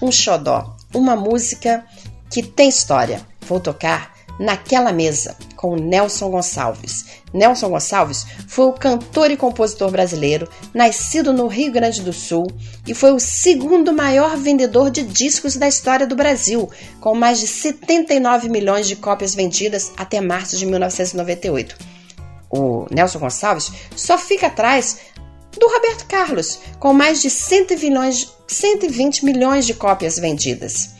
um xodó, uma música que tem história. Vou tocar Naquela Mesa, com Nelson Gonçalves. Nelson Gonçalves foi o cantor e compositor brasileiro, nascido no Rio Grande do Sul e foi o segundo maior vendedor de discos da história do Brasil, com mais de 79 milhões de cópias vendidas até março de 1998. O Nelson Gonçalves só fica atrás do Roberto Carlos, com mais de 120 milhões de cópias vendidas.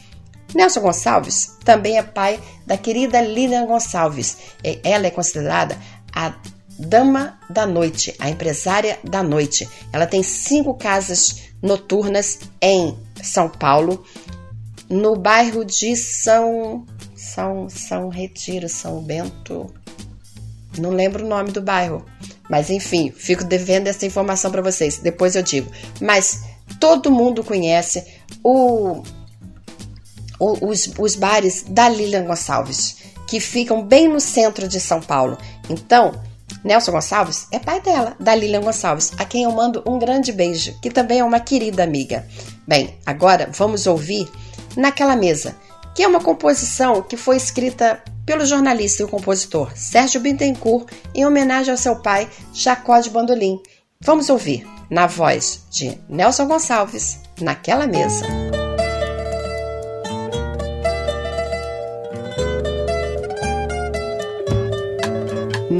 Nelson Gonçalves também é pai da querida Lilian Gonçalves. Ela é considerada a dama da noite, a empresária da noite. Ela tem cinco casas noturnas em São Paulo, no bairro de São São São Retiro, São Bento. Não lembro o nome do bairro, mas enfim, fico devendo essa informação para vocês. Depois eu digo. Mas todo mundo conhece o os, os bares da Lilian Gonçalves, que ficam bem no centro de São Paulo. Então, Nelson Gonçalves é pai dela, da Lilian Gonçalves, a quem eu mando um grande beijo, que também é uma querida amiga. Bem, agora vamos ouvir Naquela Mesa, que é uma composição que foi escrita pelo jornalista e compositor Sérgio Bittencourt em homenagem ao seu pai, Jacó de Bandolim. Vamos ouvir, na voz de Nelson Gonçalves, Naquela Mesa.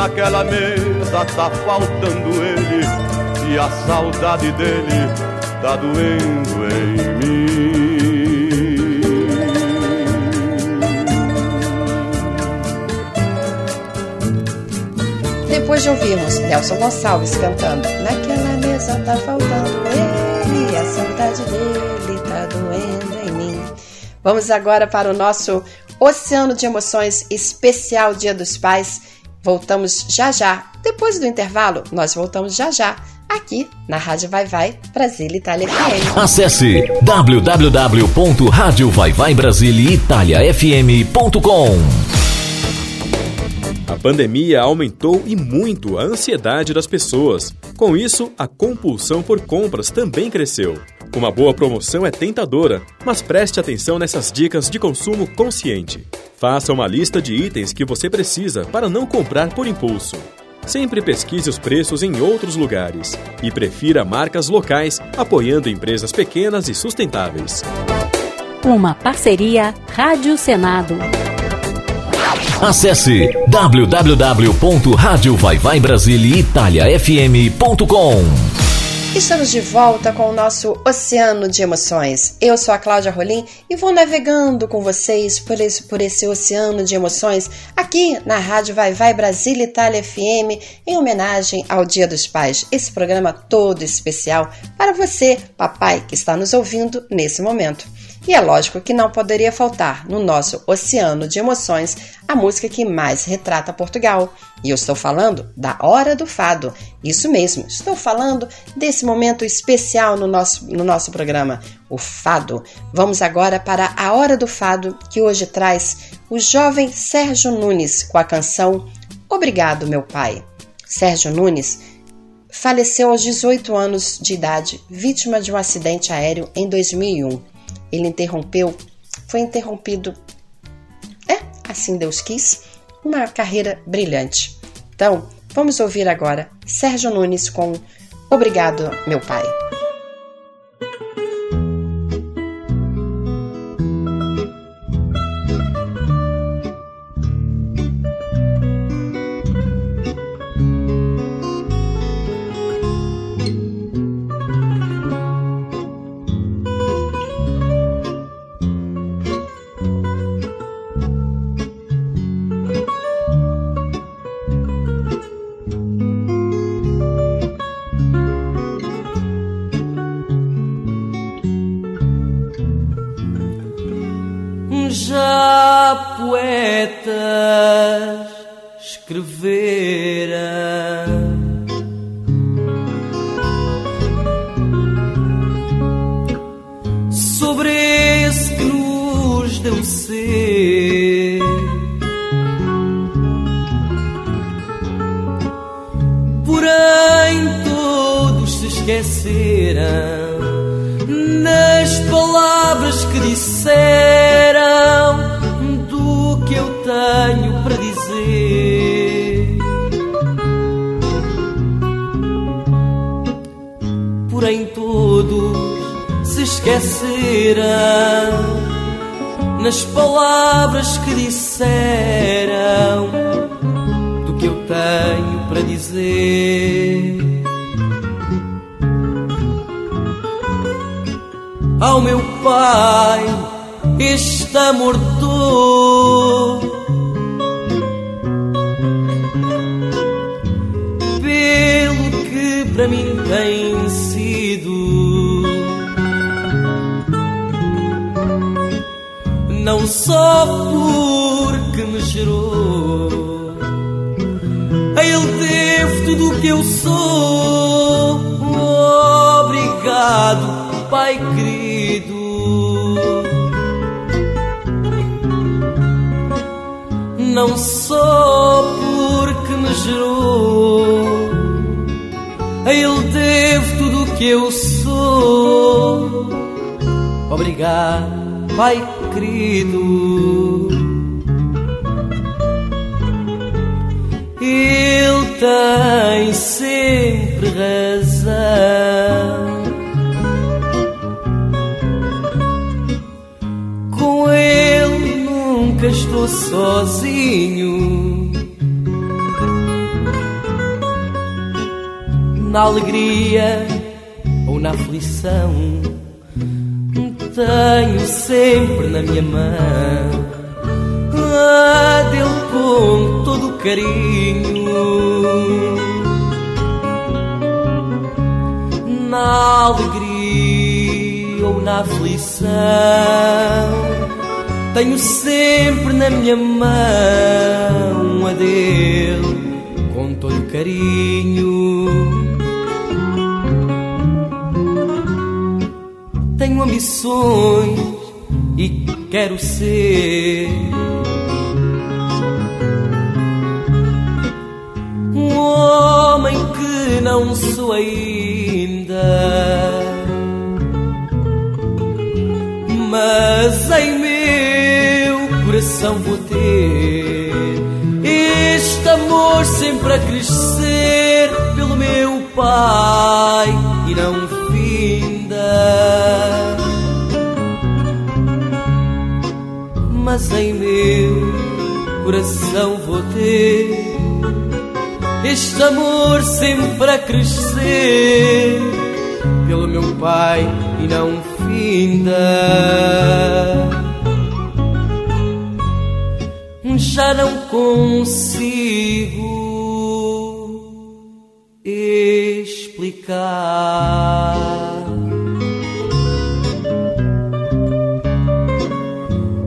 Naquela mesa tá faltando ele e a saudade dele tá doendo em mim. Depois de ouvirmos Nelson Gonçalves cantando Naquela mesa tá faltando ele, a saudade dele tá doendo em mim. Vamos agora para o nosso Oceano de Emoções especial Dia dos Pais. Voltamos já já. Depois do intervalo, nós voltamos já já aqui na Rádio Vai Vai Brasília Itália FM. Acesse www.radiovaivaibrasiliaitaliafm.com A pandemia aumentou e muito a ansiedade das pessoas. Com isso, a compulsão por compras também cresceu. Uma boa promoção é tentadora, mas preste atenção nessas dicas de consumo consciente. Faça uma lista de itens que você precisa para não comprar por impulso. Sempre pesquise os preços em outros lugares e prefira marcas locais, apoiando empresas pequenas e sustentáveis. Uma parceria Rádio Senado. Acesse www.radiovaivaibrasiliaitaliafm.com Estamos de volta com o nosso Oceano de Emoções. Eu sou a Cláudia Rolim e vou navegando com vocês por esse, por esse oceano de emoções aqui na Rádio Vai Vai Brasília Itália FM em homenagem ao Dia dos Pais. Esse programa todo especial para você, papai, que está nos ouvindo nesse momento. E é lógico que não poderia faltar no nosso oceano de emoções a música que mais retrata Portugal. E eu estou falando da Hora do Fado. Isso mesmo, estou falando desse momento especial no nosso, no nosso programa, o Fado. Vamos agora para a Hora do Fado, que hoje traz o jovem Sérgio Nunes com a canção Obrigado, meu pai. Sérgio Nunes faleceu aos 18 anos de idade, vítima de um acidente aéreo em 2001 ele interrompeu, foi interrompido, é, assim Deus quis, uma carreira brilhante. Então, vamos ouvir agora Sérgio Nunes com Obrigado, meu pai. Esqueceram nas palavras que disseram do que eu tenho para dizer. Porém, todos se esqueceram nas palavras que disseram do que eu tenho para dizer. Ao meu pai está morto pelo para mim tem sido. Não só porque me gerou, a Ele devo tudo o que eu sou. Obrigado, Pai Não só porque me gerou, a Ele devo tudo o que eu sou. Obrigado, Pai querido. Ele tem sempre razão. Sozinho. Na alegria ou na aflição, tenho sempre na minha mão a dele com todo o carinho. Na alegria ou na aflição, tenho sempre na minha mão a dele com todo carinho. Tenho ambições e quero ser um homem que não sou ainda, mas em coração vou ter este amor sempre a crescer pelo meu Pai e não finda. Mas em meu coração vou ter este amor sempre a crescer pelo meu Pai e não finda. Já não consigo explicar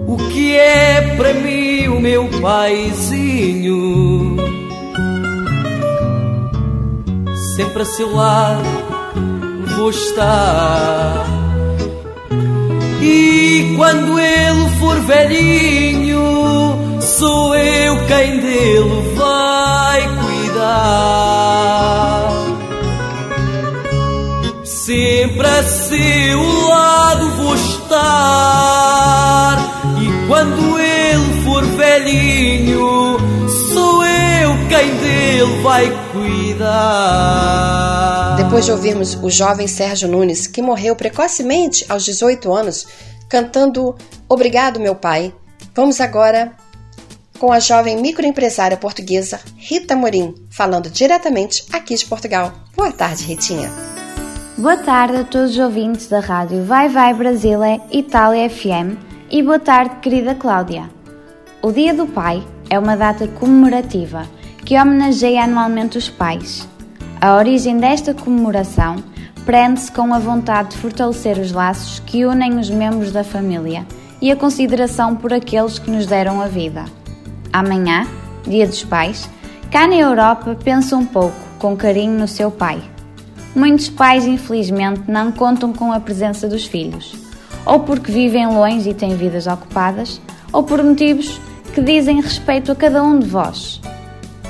o que é para mim o meu paizinho. Sempre a seu lado vou estar. E quando ele for velhinho, sou eu quem dele vai cuidar. Sempre a seu lado vou estar. E quando ele for velhinho, sou eu quem dele vai cuidar. Depois de ouvirmos o jovem Sérgio Nunes, que morreu precocemente aos 18 anos, cantando Obrigado, meu pai, vamos agora com a jovem microempresária portuguesa Rita Morim, falando diretamente aqui de Portugal. Boa tarde, Ritinha. Boa tarde a todos os ouvintes da rádio Vai Vai Brasília Itália FM e boa tarde, querida Cláudia. O Dia do Pai é uma data comemorativa que homenageia anualmente os pais. A origem desta comemoração prende-se com a vontade de fortalecer os laços que unem os membros da família e a consideração por aqueles que nos deram a vida. Amanhã, Dia dos Pais, cá na Europa pensa um pouco, com carinho, no seu pai. Muitos pais, infelizmente, não contam com a presença dos filhos, ou porque vivem longe e têm vidas ocupadas, ou por motivos que dizem respeito a cada um de vós.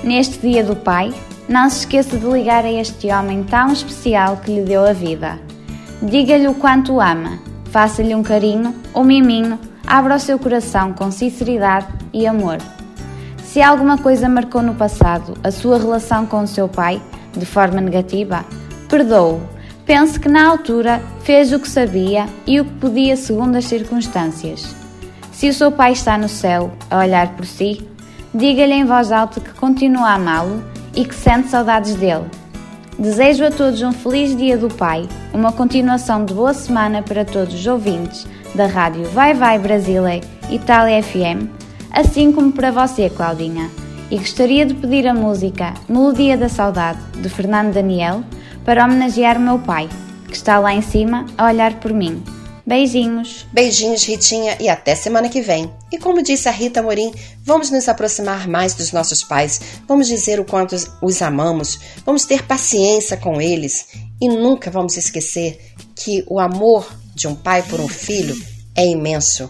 Neste Dia do Pai, não se esqueça de ligar a este homem tão especial que lhe deu a vida. Diga-lhe o quanto o ama, faça-lhe um carinho, um miminho, abra o seu coração com sinceridade e amor. Se alguma coisa marcou no passado a sua relação com o seu pai, de forma negativa, perdoe-o. Pense que na altura fez o que sabia e o que podia segundo as circunstâncias. Se o seu pai está no céu a olhar por si, diga-lhe em voz alta que continua a amá-lo e que sente saudades dele. Desejo a todos um feliz Dia do Pai, uma continuação de boa semana para todos os ouvintes da rádio Vai Vai Brasília Itália FM, assim como para você, Claudinha. E gostaria de pedir a música Melodia da Saudade, de Fernando Daniel, para homenagear o meu pai, que está lá em cima a olhar por mim. Beijinhos. Beijinhos, Ritinha, e até semana que vem. E como disse a Rita Morim, vamos nos aproximar mais dos nossos pais, vamos dizer o quanto os amamos, vamos ter paciência com eles e nunca vamos esquecer que o amor de um pai por um filho é imenso.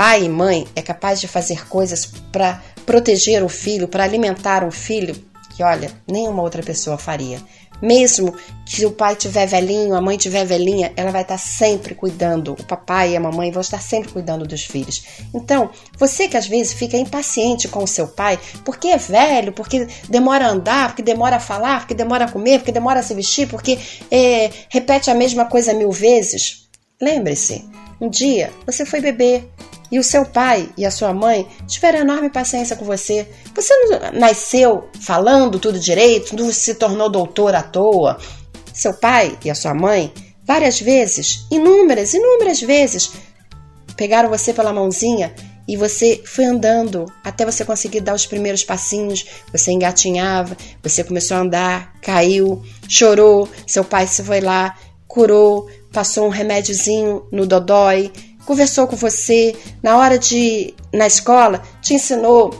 Pai e mãe é capaz de fazer coisas para proteger o filho, para alimentar um filho que, olha, nenhuma outra pessoa faria. Mesmo que o pai tiver velhinho, a mãe tiver velhinha, ela vai estar sempre cuidando. O papai e a mamãe vão estar sempre cuidando dos filhos. Então, você que às vezes fica impaciente com o seu pai, porque é velho, porque demora a andar, porque demora a falar, porque demora a comer, porque demora a se vestir, porque é, repete a mesma coisa mil vezes. Lembre-se, um dia você foi beber, e o seu pai e a sua mãe tiveram enorme paciência com você. Você não nasceu falando tudo direito, não se tornou doutor à toa. Seu pai e a sua mãe, várias vezes, inúmeras, inúmeras vezes, pegaram você pela mãozinha e você foi andando até você conseguir dar os primeiros passinhos. Você engatinhava, você começou a andar, caiu, chorou. Seu pai se foi lá, curou, passou um remédiozinho no dodói, conversou com você na hora de na escola, te ensinou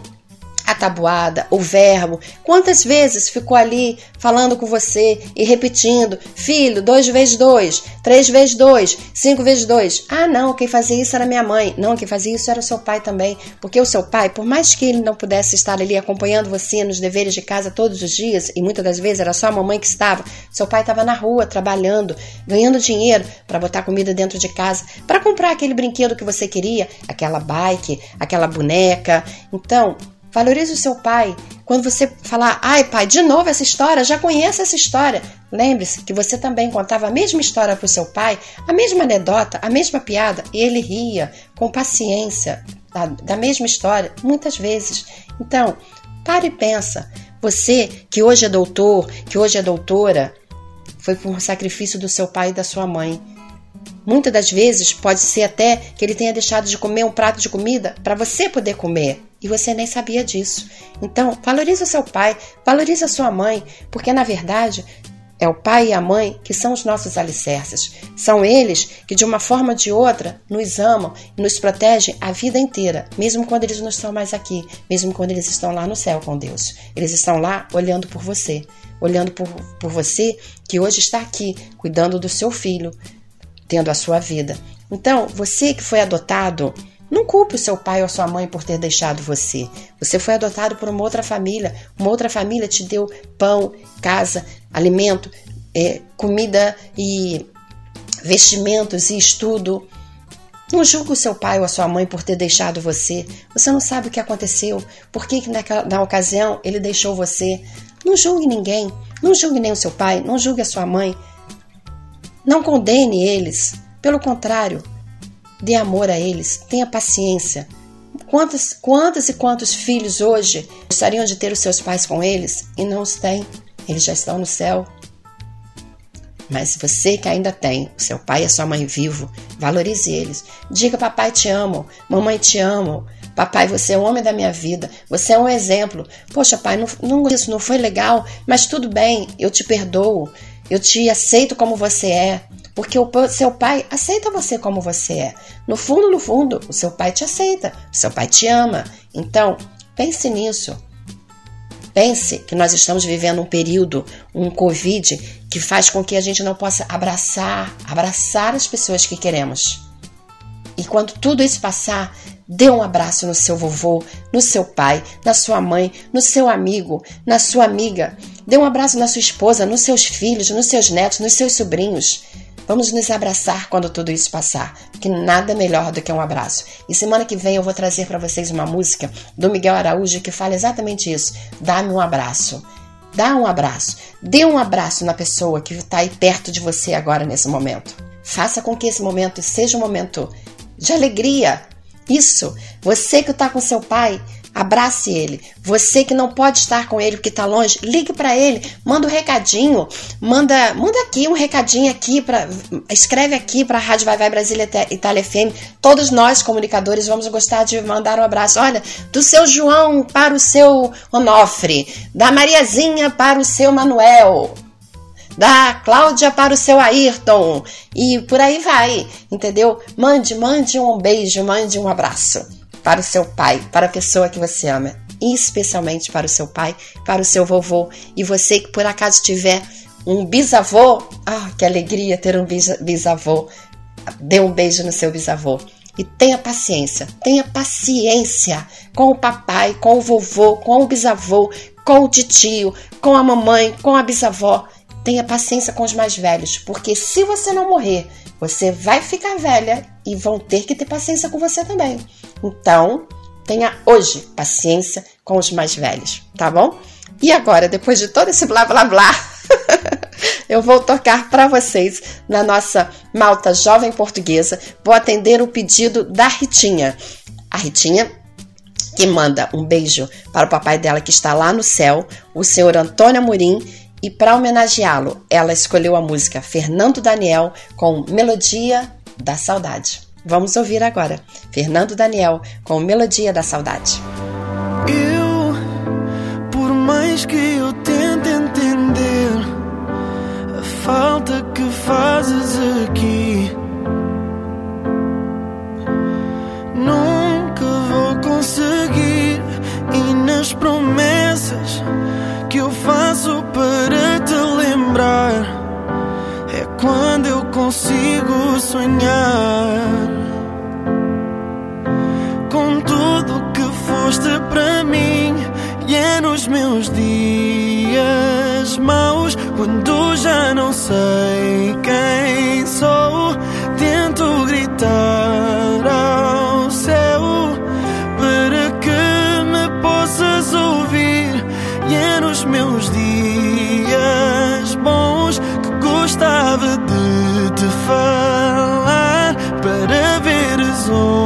a tabuada, o verbo. Quantas vezes ficou ali falando com você e repetindo: filho, 2 vezes 2, 3 vezes 2, 5 vezes 2. Ah, não, quem fazia isso era minha mãe. Não, quem fazia isso era o seu pai também. Porque o seu pai, por mais que ele não pudesse estar ali acompanhando você nos deveres de casa todos os dias, e muitas das vezes era só a mamãe que estava, seu pai estava na rua trabalhando, ganhando dinheiro para botar comida dentro de casa, para comprar aquele brinquedo que você queria, aquela bike, aquela boneca. Então, Valorize o seu pai. Quando você falar, ai pai, de novo essa história, já conheço essa história. Lembre-se que você também contava a mesma história para o seu pai, a mesma anedota, a mesma piada, e ele ria com paciência da, da mesma história, muitas vezes. Então, pare e pensa. Você que hoje é doutor, que hoje é doutora, foi por um sacrifício do seu pai e da sua mãe. Muitas das vezes pode ser até que ele tenha deixado de comer um prato de comida para você poder comer e você nem sabia disso. Então, valorize o seu pai, valorize a sua mãe, porque na verdade é o pai e a mãe que são os nossos alicerces. São eles que, de uma forma ou de outra, nos amam e nos protegem a vida inteira, mesmo quando eles não estão mais aqui, mesmo quando eles estão lá no céu com Deus. Eles estão lá olhando por você, olhando por, por você que hoje está aqui, cuidando do seu filho, tendo a sua vida. Então, você que foi adotado, não culpe o seu pai ou sua mãe por ter deixado você. Você foi adotado por uma outra família. Uma outra família te deu pão, casa, alimento, é, comida e vestimentos e estudo. Não julgue o seu pai ou a sua mãe por ter deixado você. Você não sabe o que aconteceu, por que, que naquela, na ocasião ele deixou você. Não julgue ninguém. Não julgue nem o seu pai, não julgue a sua mãe. Não condene eles. Pelo contrário, Dê amor a eles, tenha paciência. Quantos, quantos e quantos filhos hoje gostariam de ter os seus pais com eles e não os têm? Eles já estão no céu. Mas você que ainda tem o seu pai e a sua mãe vivo, valorize eles. Diga: Papai, te amo. Mamãe, te amo. Papai, você é o homem da minha vida. Você é um exemplo. Poxa, pai, não, não, isso não foi legal, mas tudo bem, eu te perdoo. Eu te aceito como você é. Porque o seu pai aceita você como você é. No fundo, no fundo, o seu pai te aceita, o seu pai te ama. Então, pense nisso. Pense que nós estamos vivendo um período, um Covid, que faz com que a gente não possa abraçar, abraçar as pessoas que queremos. E quando tudo isso passar, dê um abraço no seu vovô, no seu pai, na sua mãe, no seu amigo, na sua amiga. Dê um abraço na sua esposa, nos seus filhos, nos seus netos, nos seus sobrinhos. Vamos nos abraçar quando tudo isso passar, que nada melhor do que um abraço. E semana que vem eu vou trazer para vocês uma música do Miguel Araújo que fala exatamente isso: dá-me um abraço. Dá um abraço. Dê um abraço na pessoa que está aí perto de você agora nesse momento. Faça com que esse momento seja um momento de alegria. Isso. Você que está com seu pai, Abrace ele. Você que não pode estar com ele porque está longe, ligue para ele, manda um recadinho, manda, manda aqui um recadinho aqui para, escreve aqui para a Rádio Vai Vai Brasília Itália FM. Todos nós comunicadores vamos gostar de mandar um abraço. Olha, do seu João para o seu Onofre, da Mariazinha para o seu Manuel, da Cláudia para o seu Ayrton e por aí vai, entendeu? Mande, mande um beijo, mande um abraço para o seu pai, para a pessoa que você ama, especialmente para o seu pai, para o seu vovô e você que por acaso tiver um bisavô, ah, que alegria ter um bisavô. Dê um beijo no seu bisavô. E tenha paciência, tenha paciência com o papai, com o vovô, com o bisavô, com o tio, com a mamãe, com a bisavó. Tenha paciência com os mais velhos, porque se você não morrer, você vai ficar velha e vão ter que ter paciência com você também. Então, tenha hoje paciência com os mais velhos, tá bom? E agora, depois de todo esse blá blá blá, [LAUGHS] eu vou tocar para vocês na nossa Malta Jovem Portuguesa. Vou atender o pedido da Ritinha. A Ritinha que manda um beijo para o papai dela que está lá no céu, o senhor Antônio Amorim, e para homenageá-lo, ela escolheu a música Fernando Daniel com Melodia da Saudade. Vamos ouvir agora. Fernando Daniel com Melodia da Saudade. Eu, por mais que eu tente entender a falta que fazes aqui, nunca vou conseguir e nas promessas que eu faço para te lembrar quando eu consigo sonhar com tudo que foste para mim. E é nos meus dias maus quando já não sei quem sou tento gritar ao céu para que me possas ouvir. E é nos meus dias bons que te falar para veres onde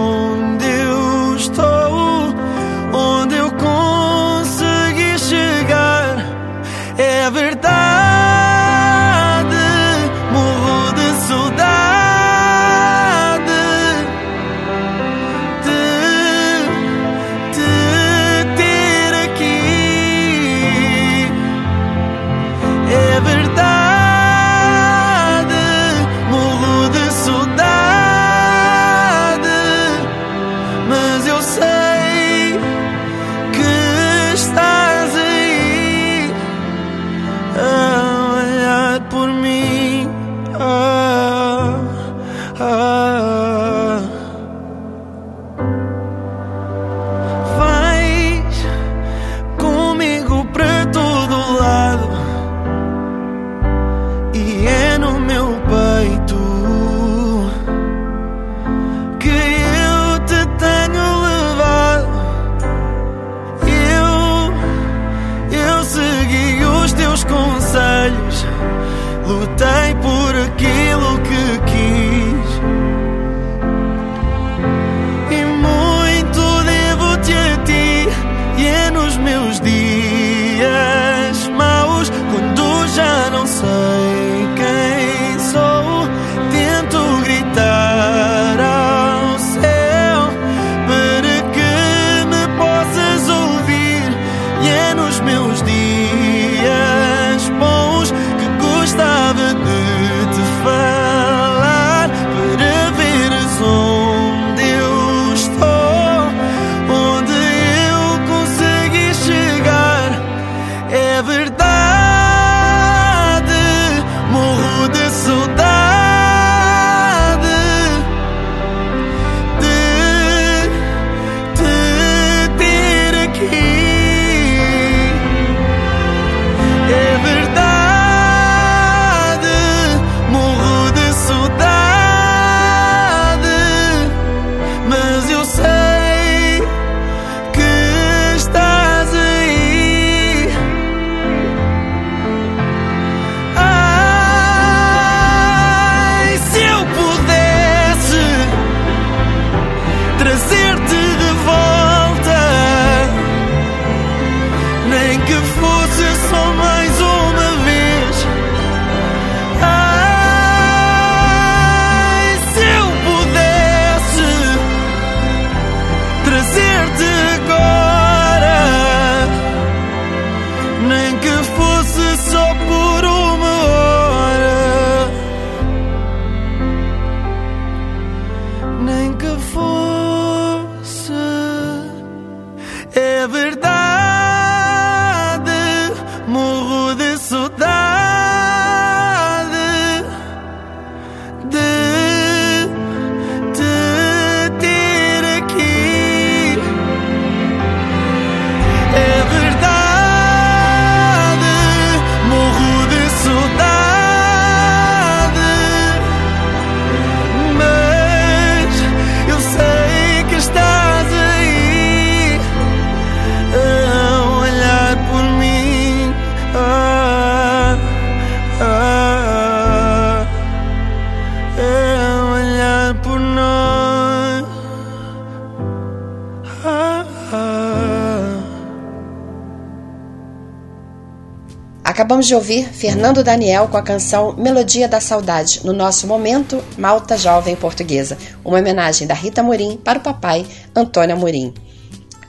Acabamos de ouvir Fernando Daniel com a canção Melodia da Saudade, no nosso momento Malta Jovem Portuguesa, uma homenagem da Rita Amorim para o papai Antônio Amorim.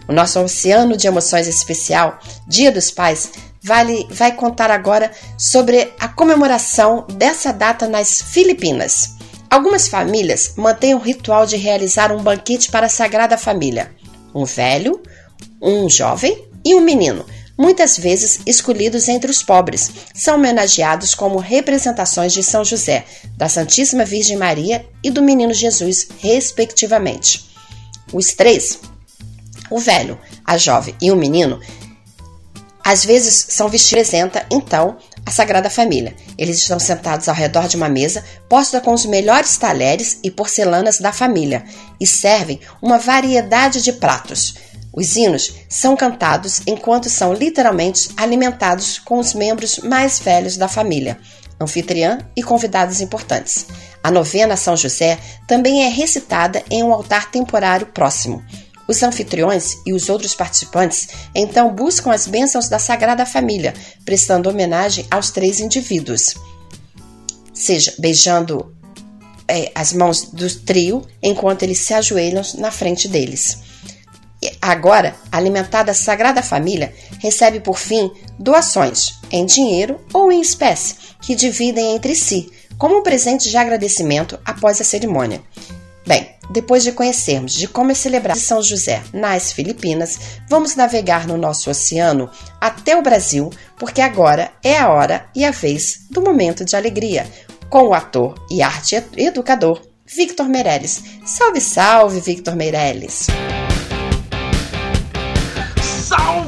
O nosso oceano de emoções especial, Dia dos Pais, vale, vai contar agora sobre a comemoração dessa data nas Filipinas. Algumas famílias mantêm o ritual de realizar um banquete para a Sagrada Família. Um velho, um jovem e um menino, muitas vezes escolhidos entre os pobres, são homenageados como representações de São José, da Santíssima Virgem Maria e do Menino Jesus, respectivamente. Os três, o velho, a jovem e o menino, às vezes são vestidos então a Sagrada Família. Eles estão sentados ao redor de uma mesa posta com os melhores talheres e porcelanas da família e servem uma variedade de pratos. Os hinos são cantados enquanto são literalmente alimentados com os membros mais velhos da família, anfitriã e convidados importantes. A novena São José também é recitada em um altar temporário próximo. Os anfitriões e os outros participantes então buscam as bênçãos da Sagrada Família, prestando homenagem aos três indivíduos, seja beijando é, as mãos do trio enquanto eles se ajoelham na frente deles. Agora, alimentada Sagrada Família recebe por fim doações em dinheiro ou em espécie, que dividem entre si, como um presente de agradecimento após a cerimônia. Bem, depois de conhecermos de como é celebrado São José nas Filipinas, vamos navegar no nosso oceano até o Brasil, porque agora é a hora e a vez do momento de alegria, com o ator e arte educador Victor Meirelles. Salve, salve, Victor Meirelles!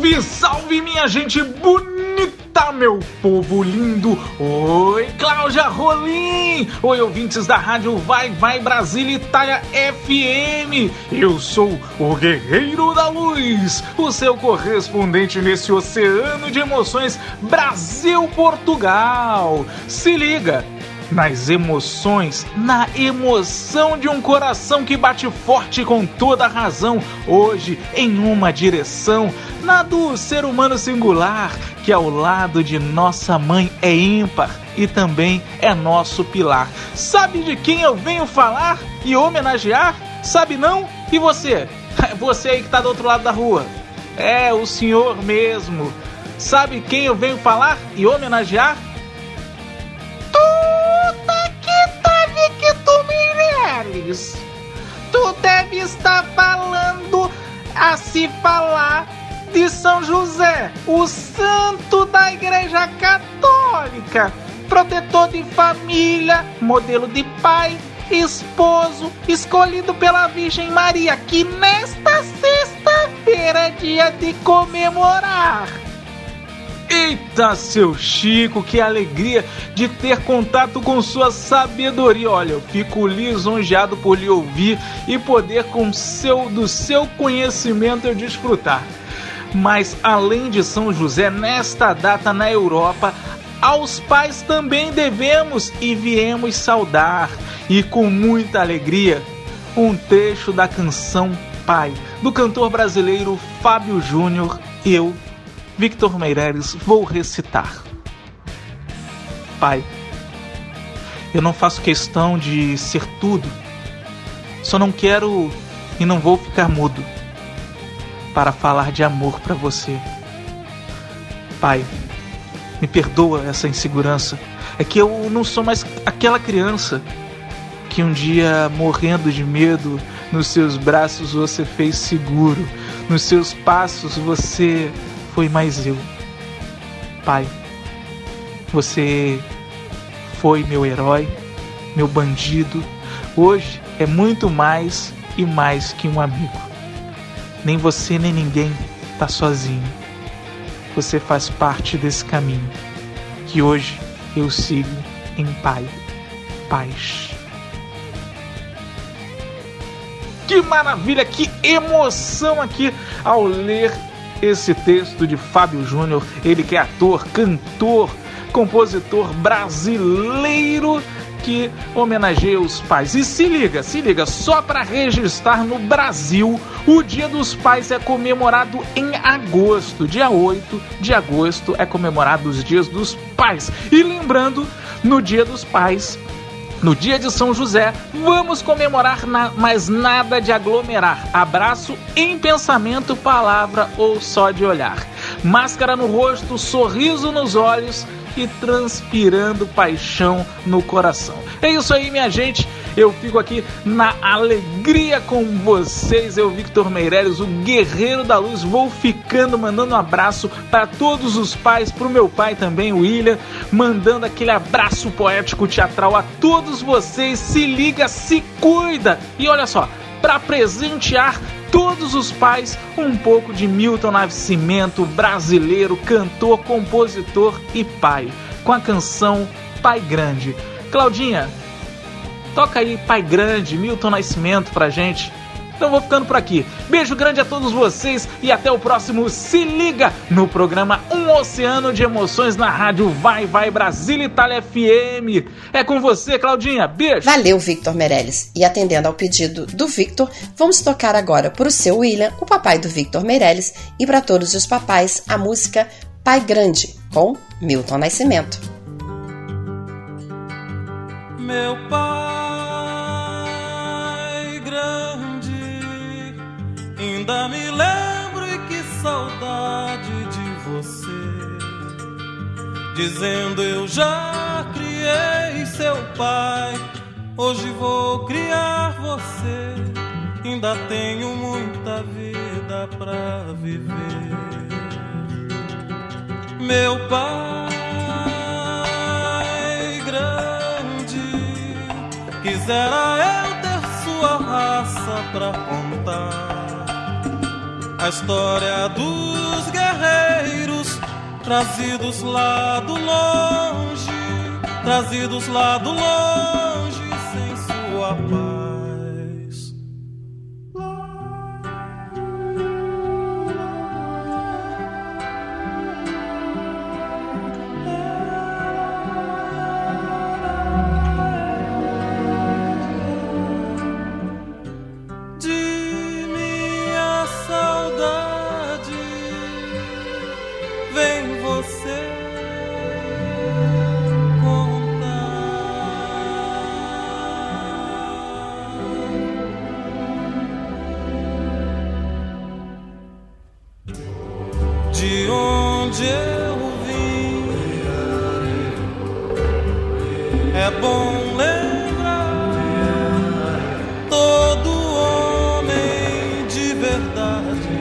Salve, salve, minha gente bonita, meu povo lindo! Oi, Cláudia Rolim! Oi, ouvintes da rádio Vai Vai Brasília Itália FM! Eu sou o Guerreiro da Luz, o seu correspondente nesse oceano de emoções Brasil-Portugal! Se liga! Nas emoções, na emoção de um coração que bate forte com toda a razão, hoje em uma direção, na do ser humano singular, que ao lado de nossa mãe é ímpar e também é nosso pilar. Sabe de quem eu venho falar e homenagear? Sabe não? E você? [LAUGHS] Você aí que tá do outro lado da rua. É, o senhor mesmo. Sabe quem eu venho falar e homenagear? Victor Meirelles. Tu deve estar falando a se falar de São José, o santo da Igreja Católica, protetor de família, modelo de pai, esposo, escolhido pela Virgem Maria, que nesta sexta-feira é dia de comemorar. Eita, seu Chico, que alegria de ter contato com sua sabedoria. Olha, eu fico lisonjeado por lhe ouvir e poder com seu do seu conhecimento eu desfrutar. Mas além de São José, nesta data na Europa, aos pais também devemos e viemos saudar e com muita alegria um trecho da canção Pai, do cantor brasileiro Fábio Júnior, eu Victor Meireles, vou recitar. Pai, eu não faço questão de ser tudo, só não quero e não vou ficar mudo para falar de amor para você. Pai, me perdoa essa insegurança, é que eu não sou mais aquela criança que um dia, morrendo de medo, nos seus braços você fez seguro, nos seus passos você foi mais eu. Pai, Você foi meu herói, meu bandido. Hoje é muito mais e mais que um amigo. Nem você nem ninguém está sozinho. Você faz parte desse caminho que hoje eu sigo em pai, paz. Que maravilha, que emoção aqui ao ler esse texto de Fábio Júnior, ele que é ator, cantor, compositor brasileiro que homenageia os pais. E se liga, se liga, só para registrar no Brasil, o Dia dos Pais é comemorado em agosto. Dia 8 de agosto é comemorado os Dias dos Pais. E lembrando, no Dia dos Pais, no dia de São José, vamos comemorar, na, mas nada de aglomerar. Abraço em pensamento, palavra ou só de olhar. Máscara no rosto, sorriso nos olhos e transpirando paixão no coração. É isso aí, minha gente. Eu fico aqui na alegria com vocês. Eu, Victor Meirelles, o guerreiro da luz, vou ficando mandando um abraço para todos os pais, para o meu pai também, o William, mandando aquele abraço poético teatral a todos vocês. Se liga, se cuida. E olha só, para presentear todos os pais um pouco de Milton Nascimento, brasileiro, cantor, compositor e pai, com a canção Pai Grande. Claudinha, Toca aí Pai Grande, Milton Nascimento pra gente. Então vou ficando por aqui. Beijo grande a todos vocês e até o próximo Se Liga no programa Um Oceano de Emoções na rádio Vai Vai Brasil Itália FM. É com você, Claudinha. Beijo. Valeu, Victor Meirelles. E atendendo ao pedido do Victor, vamos tocar agora para o seu William, o papai do Victor Meirelles, e para todos os papais a música Pai Grande, com Milton Nascimento. Meu pai Ainda me lembro e que saudade de você. Dizendo eu já criei seu pai, hoje vou criar você. Ainda tenho muita vida pra viver. Meu pai grande, quisera eu ter sua raça pra contar a história dos guerreiros trazidos lá do longe, trazidos lá do longe sem sua paz. é bom lembrar todo homem de verdade.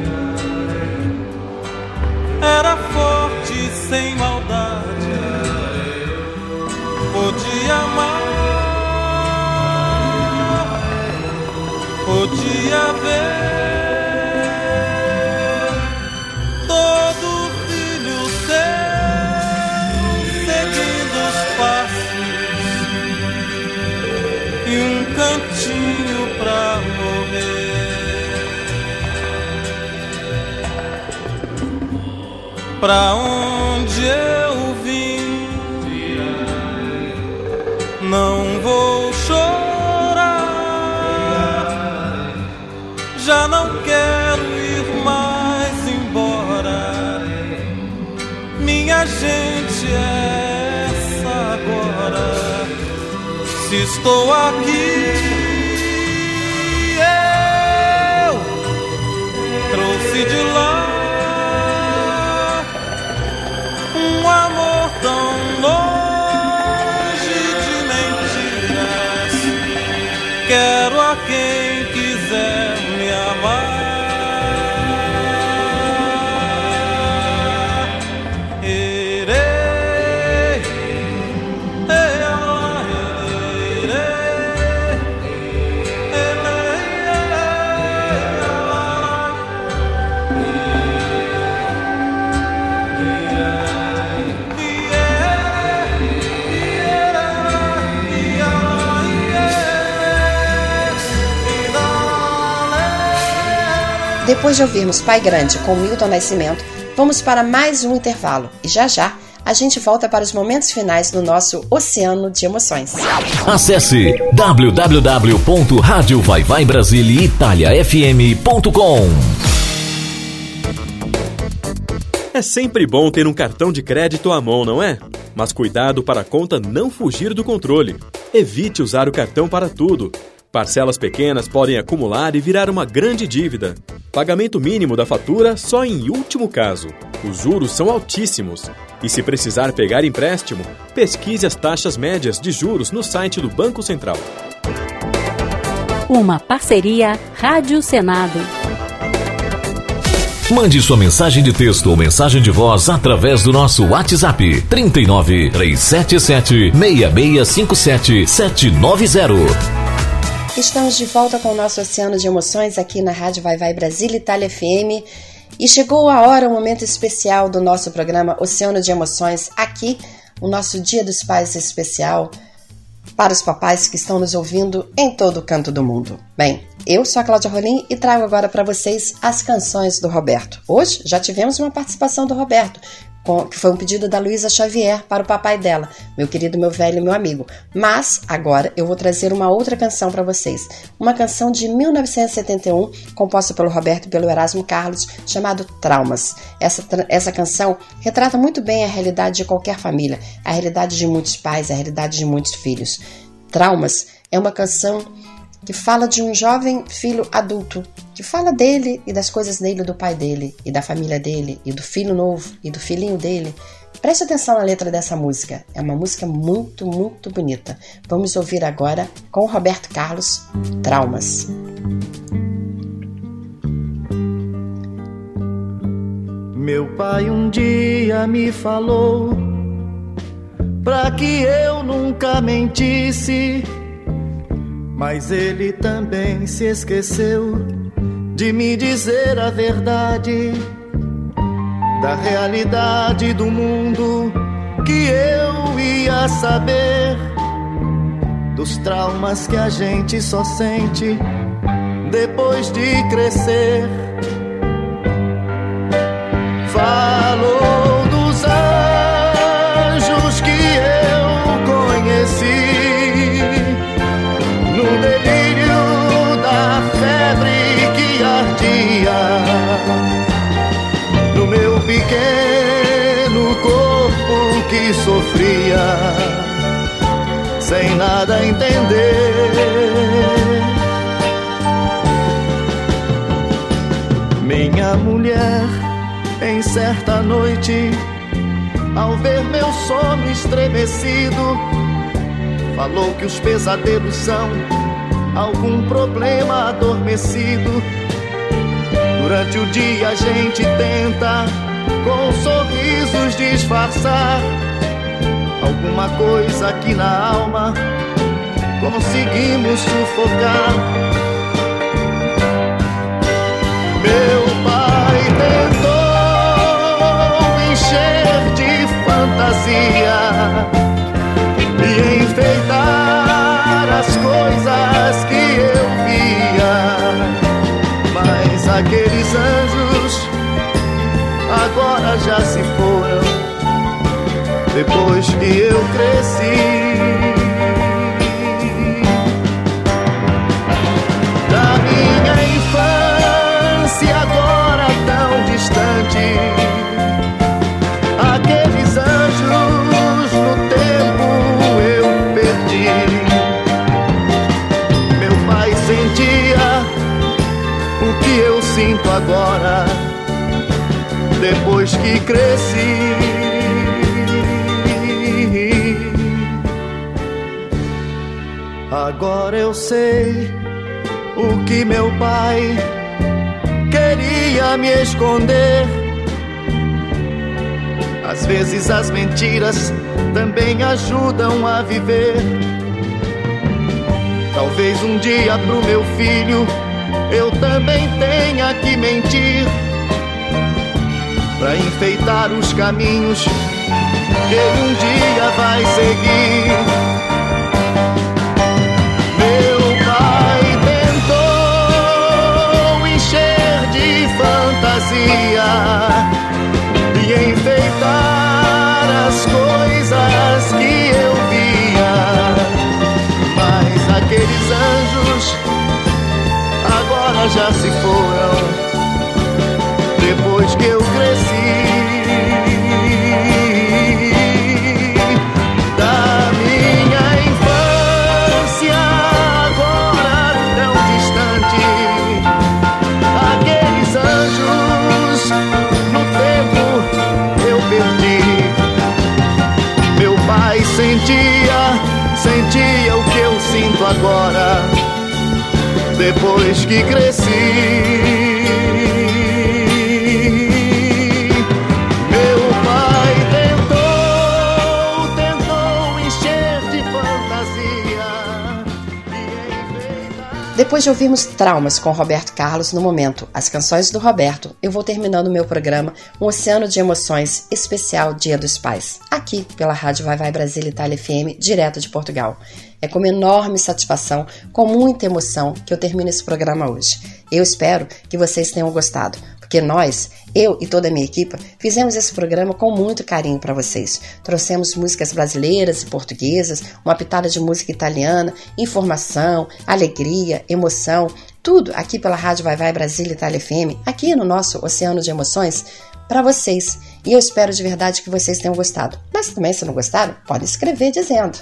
Era forte sem maldade. Podia amar podia ver. Pra onde eu vim. Não vou chorar, já não quero ir mais embora. Minha gente é essa agora. Se estou aqui. eu Trouxe de lá Depois de ouvirmos Pai Grande com Milton Nascimento, vamos para mais um intervalo e já já a gente volta para os momentos finais do nosso Oceano de Emoções. Acesse www.radiovaivaibrasiliitaliafm.com É sempre bom ter um cartão de crédito à mão, não é? Mas cuidado para a conta não fugir do controle. Evite usar o cartão para tudo. Parcelas pequenas podem acumular e virar uma grande dívida. Pagamento mínimo da fatura só em último caso. Os juros são altíssimos. E se precisar pegar empréstimo, pesquise as taxas médias de juros no site do Banco Central. Uma parceria Rádio Senado. Mande sua mensagem de texto ou mensagem de voz através do nosso WhatsApp 39 377 6657 790. Estamos de volta com o nosso Oceano de Emoções aqui na Rádio Vai Vai Brasília Itália FM. E chegou a hora, o momento especial do nosso programa Oceano de Emoções, aqui, o nosso Dia dos Pais especial para os papais que estão nos ouvindo em todo o canto do mundo. Bem, eu sou a Cláudia Rolim e trago agora para vocês as canções do Roberto. Hoje já tivemos uma participação do Roberto que foi um pedido da Luísa Xavier para o papai dela, meu querido, meu velho, meu amigo. Mas agora eu vou trazer uma outra canção para vocês, uma canção de 1971 composta pelo Roberto e pelo Erasmo Carlos, chamado Traumas. Essa, essa canção retrata muito bem a realidade de qualquer família, a realidade de muitos pais, a realidade de muitos filhos. Traumas é uma canção que fala de um jovem filho adulto, que fala dele e das coisas dele, do pai dele, e da família dele, e do filho novo, e do filhinho dele. Preste atenção na letra dessa música. É uma música muito, muito bonita. Vamos ouvir agora com Roberto Carlos, Traumas. Meu pai um dia me falou para que eu nunca mentisse mas ele também se esqueceu de me dizer a verdade da realidade do mundo que eu ia saber dos traumas que a gente só sente depois de crescer. Falou ardia no meu pequeno corpo que sofria sem nada entender. Minha mulher, em certa noite, ao ver meu sono estremecido, Falou que os pesadelos são algum problema adormecido. Durante o dia a gente tenta com sorrisos disfarçar alguma coisa aqui na alma. Conseguimos sufocar. Meu pai tentou encher de fantasia aqueles anjos agora já se foram depois que eu cresci. Depois que cresci. Agora eu sei o que meu pai queria me esconder. Às vezes as mentiras também ajudam a viver. Talvez um dia pro meu filho eu também tenha que mentir para enfeitar os caminhos que ele um dia vai seguir. Meu pai tentou encher de fantasia e enfeitar as coisas que eu via, mas aqueles anjos agora já se foram depois que eu cresci. Sentia, sentia o que eu sinto agora, depois que cresci. Depois de ouvirmos Traumas com Roberto Carlos no momento, as canções do Roberto, eu vou terminando o meu programa Um Oceano de Emoções especial Dia dos Pais, aqui pela Rádio Vai Vai Brasil Itália FM, direto de Portugal. É com enorme satisfação, com muita emoção, que eu termino esse programa hoje. Eu espero que vocês tenham gostado porque nós, eu e toda a minha equipe, fizemos esse programa com muito carinho para vocês. Trouxemos músicas brasileiras e portuguesas, uma pitada de música italiana, informação, alegria, emoção, tudo aqui pela Rádio Vai Vai Brasil Itália FM, aqui no nosso Oceano de Emoções, para vocês. E eu espero de verdade que vocês tenham gostado. Mas também, se não gostaram, podem escrever dizendo.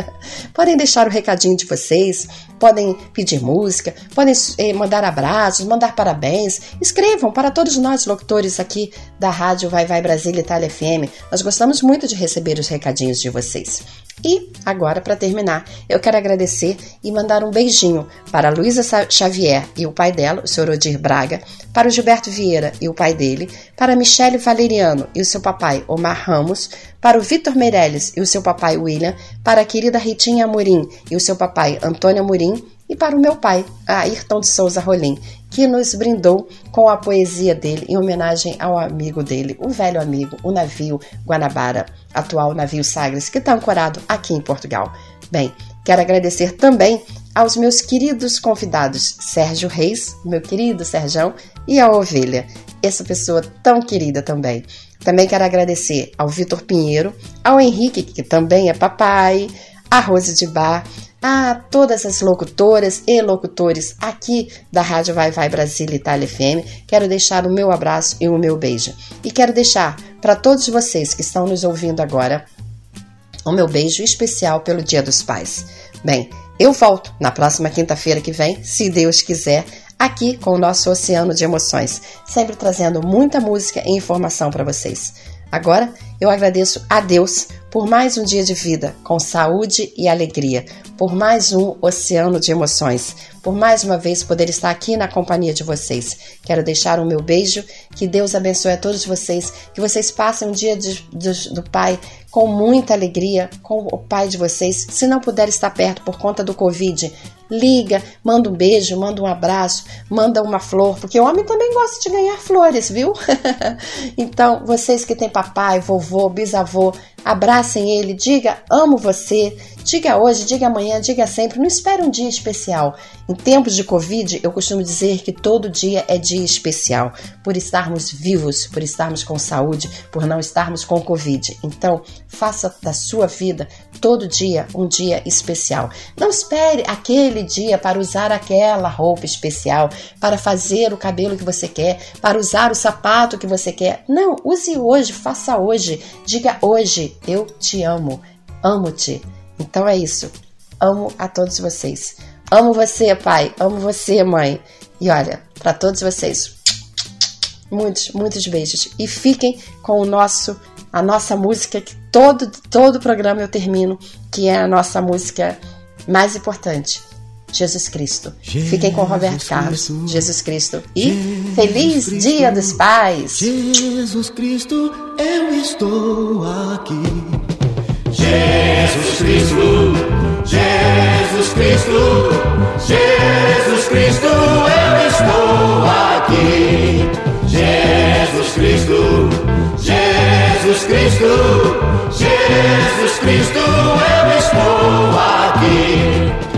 [LAUGHS] podem deixar o recadinho de vocês, podem pedir música, podem eh, mandar abraços, mandar parabéns. Escrevam para todos nós, locutores aqui da Rádio Vai Vai Brasília Itália FM. Nós gostamos muito de receber os recadinhos de vocês. E agora, para terminar, eu quero agradecer e mandar um beijinho para Luísa Xavier e o pai dela, o senhor Odir Braga, para o Gilberto Vieira e o pai dele, para Michele Valeriano e o seu papai Omar Ramos, para o Vitor Meirelles e o seu papai William, para a querida Ritinha Amorim e o seu papai Antônio Amorim, e para o meu pai, Ayrton de Souza Rolim, que nos brindou com a poesia dele em homenagem ao amigo dele, o velho amigo, o navio Guanabara, atual navio Sagres, que está ancorado aqui em Portugal. Bem, quero agradecer também aos meus queridos convidados, Sérgio Reis, meu querido Serjão, e a Ovelha, essa pessoa tão querida também. Também quero agradecer ao Vitor Pinheiro, ao Henrique, que também é papai, a Rose de Bar, a todas as locutoras e locutores aqui da Rádio Vai Vai Brasil Itália FM. Quero deixar o meu abraço e o meu beijo. E quero deixar para todos vocês que estão nos ouvindo agora o meu beijo especial pelo Dia dos Pais. Bem, eu volto na próxima quinta-feira que vem, se Deus quiser, aqui com o nosso oceano de emoções, sempre trazendo muita música e informação para vocês. Agora eu agradeço a Deus por mais um dia de vida com saúde e alegria, por mais um oceano de emoções, por mais uma vez poder estar aqui na companhia de vocês. Quero deixar o meu beijo, que Deus abençoe a todos vocês, que vocês passem um dia de, de, do Pai com muita alegria, com o Pai de vocês. Se não puder estar perto por conta do Covid, liga, manda um beijo, manda um abraço, manda uma flor, porque o homem também gosta de ganhar flores, viu? [LAUGHS] então, vocês que têm papai, vovô, bisavô, abracem ele, diga amo você, diga hoje, diga amanhã, diga sempre, não espere um dia especial. Em tempos de Covid, eu costumo dizer que todo dia é dia especial, por estarmos vivos, por estarmos com saúde, por não estarmos com Covid. Então, faça da sua vida todo dia um dia especial. Não espere aquele dia para usar aquela roupa especial, para fazer o cabelo que você quer, para usar o sapato que você quer. Não, use hoje, faça hoje. Diga hoje, eu te amo, amo-te. Então é isso. Amo a todos vocês. Amo você, pai. Amo você, mãe. E olha, para todos vocês, muitos, muitos beijos. E fiquem com o nosso, a nossa música que todo, todo programa eu termino, que é a nossa música mais importante. Jesus Cristo. Jesus Fiquem com Roberto Carlos, Jesus Cristo. E Jesus feliz Cristo, Dia dos Pais! Jesus Cristo, eu estou aqui. Jesus Cristo, Jesus Cristo, Jesus Cristo, eu estou aqui. Jesus Cristo, Jesus Cristo, Jesus Cristo, eu estou aqui.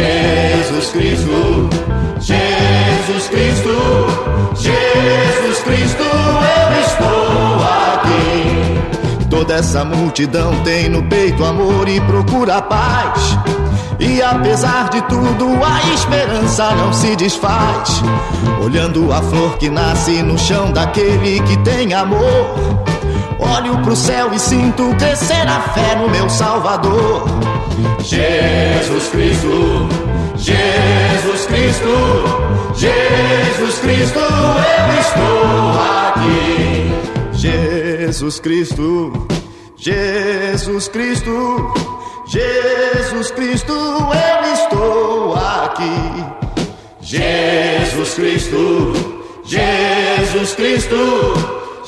Jesus Cristo, Jesus Cristo, Jesus Cristo, eu estou aqui. Toda essa multidão tem no peito amor e procura paz. E apesar de tudo, a esperança não se desfaz. Olhando a flor que nasce no chão daquele que tem amor. Olho pro céu e sinto crescer a fé no meu Salvador. Jesus Cristo, Jesus Cristo, Jesus Cristo, eu estou aqui. Jesus Cristo, Jesus Cristo, Jesus Cristo, eu estou aqui. Jesus Cristo, Jesus Cristo.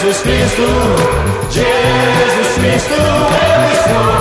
Jesus Cristo, Jesus Cristo, eu estou.